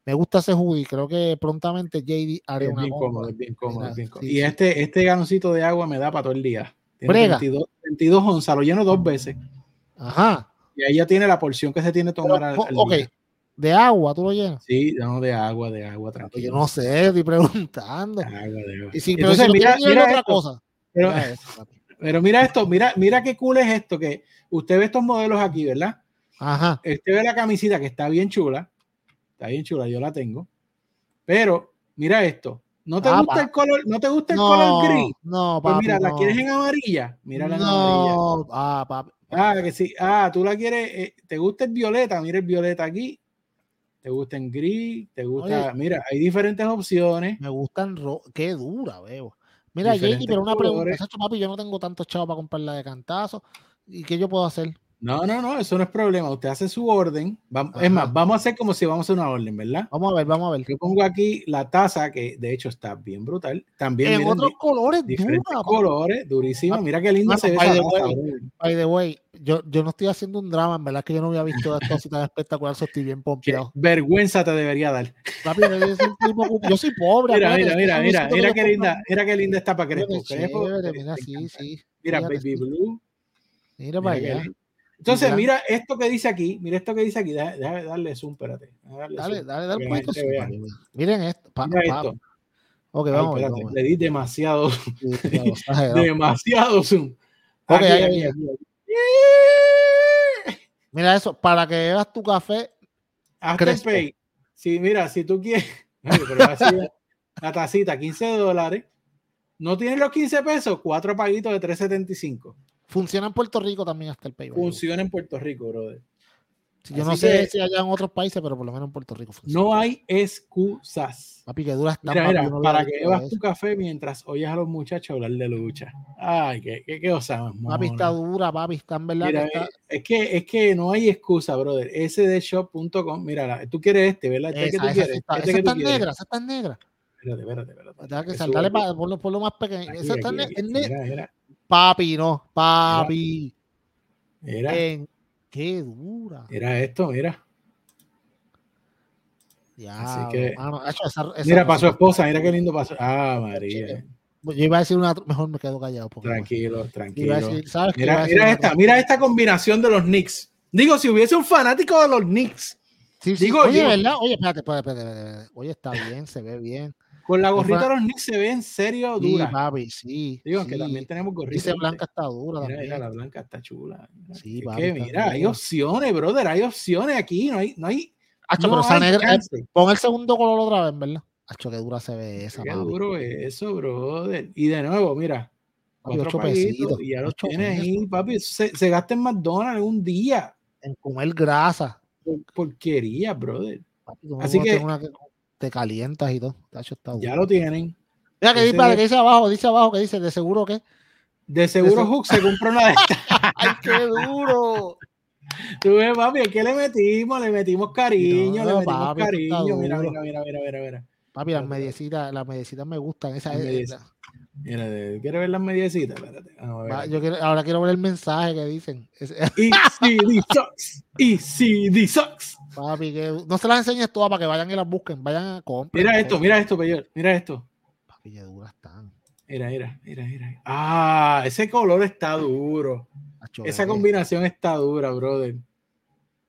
me gusta ese hoodie, creo que prontamente JD haré Es una bien cómodo, es bien cómodo, es bien cómodo. sí, Y sí. este, este ganoncito de agua me da para todo el día. Tiene Brega. 22, 22 onzas, lo lleno dos veces. Ajá. Y ahí ya tiene la porción que se tiene que Pero, tomar al, po- al ok, día. de agua, tú lo llenas. Sí, no, de agua, de agua, Pues tranquilo. Yo no sé, estoy preguntando. De agua, de agua. Y si, pero Entonces, si lo mira, mira otra esto, cosa. pero, mira eso, papi. pero mira esto, mira, mira qué cool es esto, que usted ve estos modelos aquí, ¿verdad? Ajá. Usted ve la camisita que está bien chula, está bien chula, yo la tengo, pero mira esto, ¿no te Ah, gusta pa- el color, no te gusta el color gris? No, Pues papi, mira, ¿la no. quieres en amarilla? Mírala en amarilla. No, ah, papi. Ah, que sí. Ah, tú la quieres, eh, ¿te gusta el violeta? Mira el violeta aquí. ¿Te gusta en gris? ¿Te gusta? Oye. Mira, hay diferentes opciones. Me gustan ro Qué dura, veo. Mira, Jenny, pero una pregunta. papi, yo no tengo tantos chavos para comprarla de cantazo. ¿Y qué yo puedo hacer? No, no, no, eso no es problema. Usted hace su orden. Es más, vamos a hacer como si vamos a hacer una orden, ¿verdad? Vamos a ver, vamos a ver. Yo pongo aquí la taza, que de hecho está bien brutal. También En miren, otros colores, diferentes dura, colores, durísima. Mira qué linda Mano, se ve by esa the taza, way. By the way, yo, yo no estoy haciendo un drama, en verdad que yo no había visto esto así tan espectacular, so estoy bien (laughs) Qué pompeado. vergüenza te debería dar. Yo soy, tipo yo soy pobre. Mira, mira, mira, mira, mira qué linda, mira qué linda está para Crespo. qué Crespo, chévere, eh, mira, sí, sí. Mira, Baby. Blue. Mira Mira para qué allá. lindo. Entonces, ya. mira esto que dice aquí, mira esto que dice aquí, déjame, déjame darle zoom, espérate. darle Dale, zoom, dale, dale vea. zoom. Miren esto. pa- Mira pa- esto. Ok, Ay, vamos espérate, vamos le di demasiado, (laughs) exagerado. demasiado zoom. Ok, Aquí, ahí, aquí. Mira eso, para que bebas tu café, Crespo. Afterpay. Sí, mira, si tú quieres, (laughs) pero así la tacita, 15 dólares. No tienes los 15 pesos, cuatro paguitos de 3.75. funciona en Puerto Rico también hasta el PayPal. Funciona en Puerto Rico, brother. Sí, yo no sé que- si allá en otros países, pero por lo menos en Puerto Rico funciona. No hay excusas. Papi, que dura hasta Mira, mira, para que bebas tu café mientras oyes a los muchachos hablar de lucha. Ay, qué, qué, qué cosa más Papi, está dura, papi, está en verdad. Mira, que está... es que es que no hay excusa, brother. sdshop.com. Mira, tú quieres este, ¿verdad? Este que Esa, tú quieres. está, este esa que tú está quieres. negra, esa está negra. Espérate, espérate, espérate. Deja que sal- Dale ponlo, ponlo más pequeño. Aquí, esa está aquí, ne- aquí. es ne- Mira, mira, Papi, no, papi. mira, En- Qué dura. mira esto, mira. Ya, que- Mira, para su esposa, mira qué lindo pasó. Ah, María. Yo iba a decir una, mejor me quedo callado. porque- Tranquilo, tranquilo. Mira, mira esta, mira esta combinación de los Knicks. Digo, si hubiese un fanático de los Knicks Sí, sí. digo Oye, yo. ¿verdad? Oye, espérate, espérate, espérate, espérate. Oye, está bien, se ve bien. Con la gorrita los Knicks se ve en serio Sí, dura. papi, sí. Digo, que sí. también tenemos gorrita. Dice blanca está dura Mira, también. mira, la blanca está chula. Mira, Sí, es papi, que mira, hay opciones, brother, hay opciones aquí, no hay, no hay, Hacho, no pero esa negra, eh, chance. pon el segundo color otra vez, ¿verdad? Hacho, qué dura se ve esa, Qué papi. duro eso, brother. Y de nuevo, mira, Papi, cuatro pesitos, y ya los tienes ahí, papi. Se, se gasta en McDonald's un día. En comer grasa. Por- Porquería, brother. Así que- una que te calientas y todo. Hacho, está Ya lo tienen. Mira que dice, que dice abajo, dice abajo, que dice, de seguro que. De seguro Hook se compró una de estas. (laughs) ¡Ay, qué duro! Tú ves, papi, es que le metimos, le metimos cariño, No, le metimos papi, cariño. Mira, mira, mira, mira, mira, mira. Papi, las mediecitas, las mediecitas me gustan. Esa Las es- mediecitas. Mira, ¿quieres ver las mediecitas? Espérate. Vamos a ver va, aquí. yo quiero, ahora quiero ver el mensaje que dicen. Ese- (laughs) ECD Socks. ECD Socks. Papi, que no se las enseñes todas para que vayan y las busquen. Vayan a comprar. Mira esto, mira esto, Peyor. Mira esto. Papi, qué duras están. Mira, mira, mira, mira. Ah, ese color está duro. Esa combinación está dura, brother.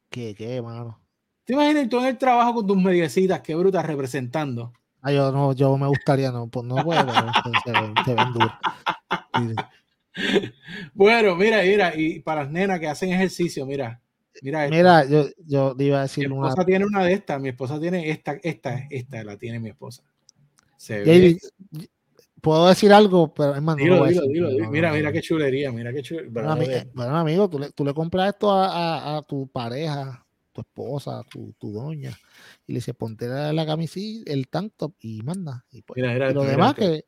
¿Qué, qué, mano? ¿Te imaginas tú en el trabajo con tus mediecitas? Qué brutas representando. Ah, yo no, yo me gustaría, no, pues no puedo, se, ven, se ven duros. Sí. (laughs) Bueno, mira, mira, y para las nenas que hacen ejercicio, mira, mira. Mira, yo, yo iba a mi decir una. esposa tiene una de estas, mi esposa tiene esta, esta, esta la tiene mi esposa. Se ve. Javi, Puedo decir algo, pero es más, no lo Dilo, decir, no, dilo. Mira, no, mira qué chulería, mira qué chulería. Bueno, ami- bueno, amigo, tú le, tú le compras esto a, a- a tu pareja, tu esposa, tu, tu doña, y le dices, ponte la, la camisilla, el tank top y manda. Y, pues, Mira, mira y lo mira demás que.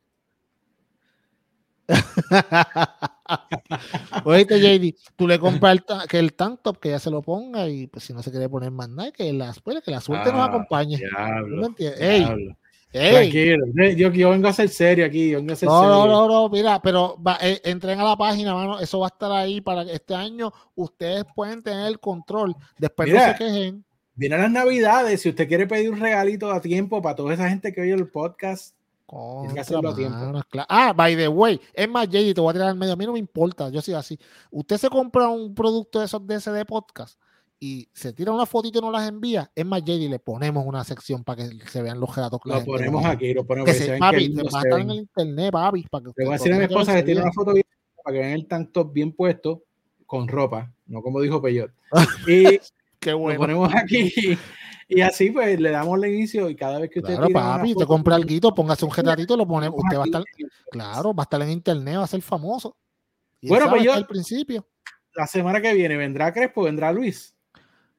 (laughs) Oíste, JD, tú le compras el, ta- que el tank top, que ya se lo ponga, y pues si no se quiere poner más nada, que la, pues, que la suerte nos Ah, acompañe. ¿Tú Diablo, me entiendes? Ey, ey, Tranquilo, yo, yo vengo a ser serio aquí, yo vengo a ser No, no, serio. no, no, mira, pero va, eh, entren a la página, mano, eso va a estar ahí para que este año ustedes pueden tener el control. Después no Mira, se quejen. Vienen las navidades, si usted quiere pedir un regalito a tiempo para toda esa gente que oye el podcast, Que hacerlo tiempo. Ah, by the way, es más, JD, te voy a tirar al medio. A mí no me importa, yo soy así. Usted se compra un producto de esos de ese de podcast y se tira una fotito y no las envía. Es más, JD, le ponemos una sección para que se vean los relatos. que la lo ponemos aquí, lo ponemos Que que se, papi, lindos va a se estar en el internet, papi. Para que Le voy a decir a mi que esposa que tiene una foto bien para que vean el tank top bien puesto con ropa, no como dijo Peyot. (laughs) Y Qué lo bueno. ponemos aquí (laughs) y así pues le damos el inicio y cada vez que usted Claro, papi, te foto, compra algo, póngase un retratito, lo ponemos. ponemos Usted va a estar, podcast. claro, va a estar en internet, va a ser famoso. Y Bueno, pues yo- al principio. La semana que viene vendrá Crespo, vendrá Luis.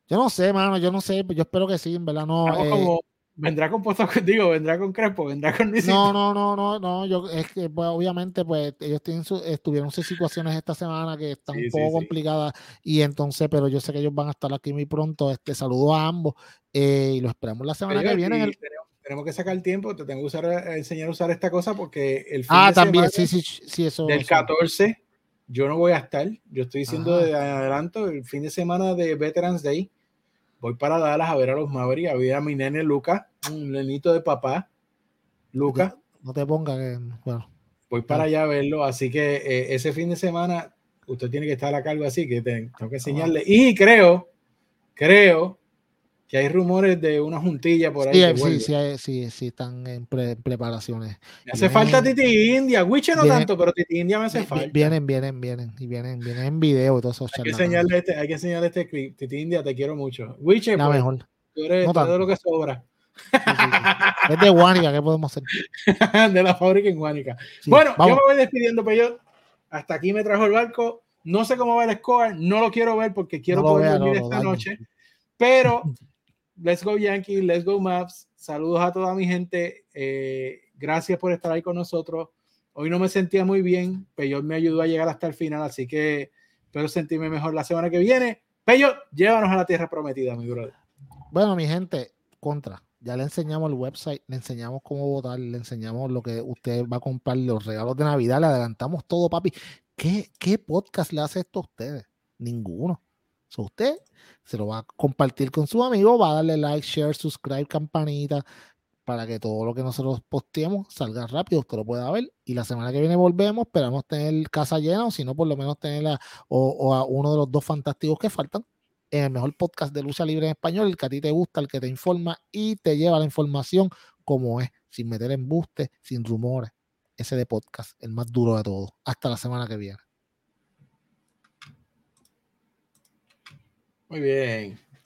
Yo no sé, mano, yo no sé, yo espero que sí, en verdad no. Estamos eh, como- vendrá compuesto contigo, (laughs) vendrá con Crespo, vendrá con Luis. No, no, no, no, no, yo es que pues, obviamente pues ellos tienen su, estuvieron sus situaciones esta semana que están Sí, un sí, poco sí. complicadas y entonces, pero yo sé que ellos van a estar aquí muy pronto. Este saludo a ambos eh, y los esperamos la semana que viene. en el- tenemos, tenemos que sacar tiempo, te tengo que usar, eh, enseñar a usar esta cosa porque el fin Ah, de también, semana sí, sí, sí, eso. del eso. 14. 14 yo no voy a estar. Yo estoy diciendo Ajá. de adelanto el fin de semana de Veterans Day. Voy para Dallas a ver a los Mavericks, a ver a mi nene Luca, un nenito de papá. Luca, No te pongas que, bueno, voy para allá a verlo. Así que eh, ese fin de semana usted tiene que estar a cargo, así que te- tengo que enseñarle. Y creo, creo que hay rumores de una juntilla por ahí. sí, sí, sí, están en, pre- en preparaciones. Me hace falta Titi India, Wiche no tanto, pero Titi India me hace falta. Vienen, vienen, vienen, y vienen, vienen en video y todos esos Hay que enseñarle este, hay que enseñarle este clip. Titi India, te quiero mucho. Wiche, pues, mejor. tú eres, tanto. lo que sobra. Es de Guánica, ¿qué podemos hacer? (laughs) de la fábrica en Guánica. Bueno, yo me voy despidiendo, Peyot. Hasta aquí me trajo el barco. No sé cómo va el score, no lo quiero ver porque quiero poder dormir esta noche. Pero (laughs) let's go Yankees, let's go Maps. Saludos a toda mi gente. eh, gracias por estar ahí con nosotros. Hoy no me sentía muy bien. Peyot me ayudó a llegar hasta el final, así que espero sentirme mejor la semana que viene. Peyot, llévanos a la tierra prometida, mi brother. Bueno, mi gente, contra. Ya le enseñamos el website, le enseñamos cómo votar, le enseñamos lo que usted va a comprar, los regalos de Navidad, le adelantamos todo, papi. ¿Qué, qué podcast le hace esto a ustedes? Ninguno. So, usted se lo va a compartir con su amigo, va a darle like, share, subscribe, campanita, para que todo lo que nosotros posteemos salga rápido, usted lo pueda ver. Y la semana que viene volvemos, esperamos tener casa llena, o si no, por lo menos tener o, o a uno de los dos fantásticos que faltan en el mejor podcast de lucha libre en español, el que a ti te gusta, el que te informa y te lleva la información como es, sin meter embuste, sin rumores. Ese de podcast, el más duro de todos. Hasta la semana que viene. Muy bien.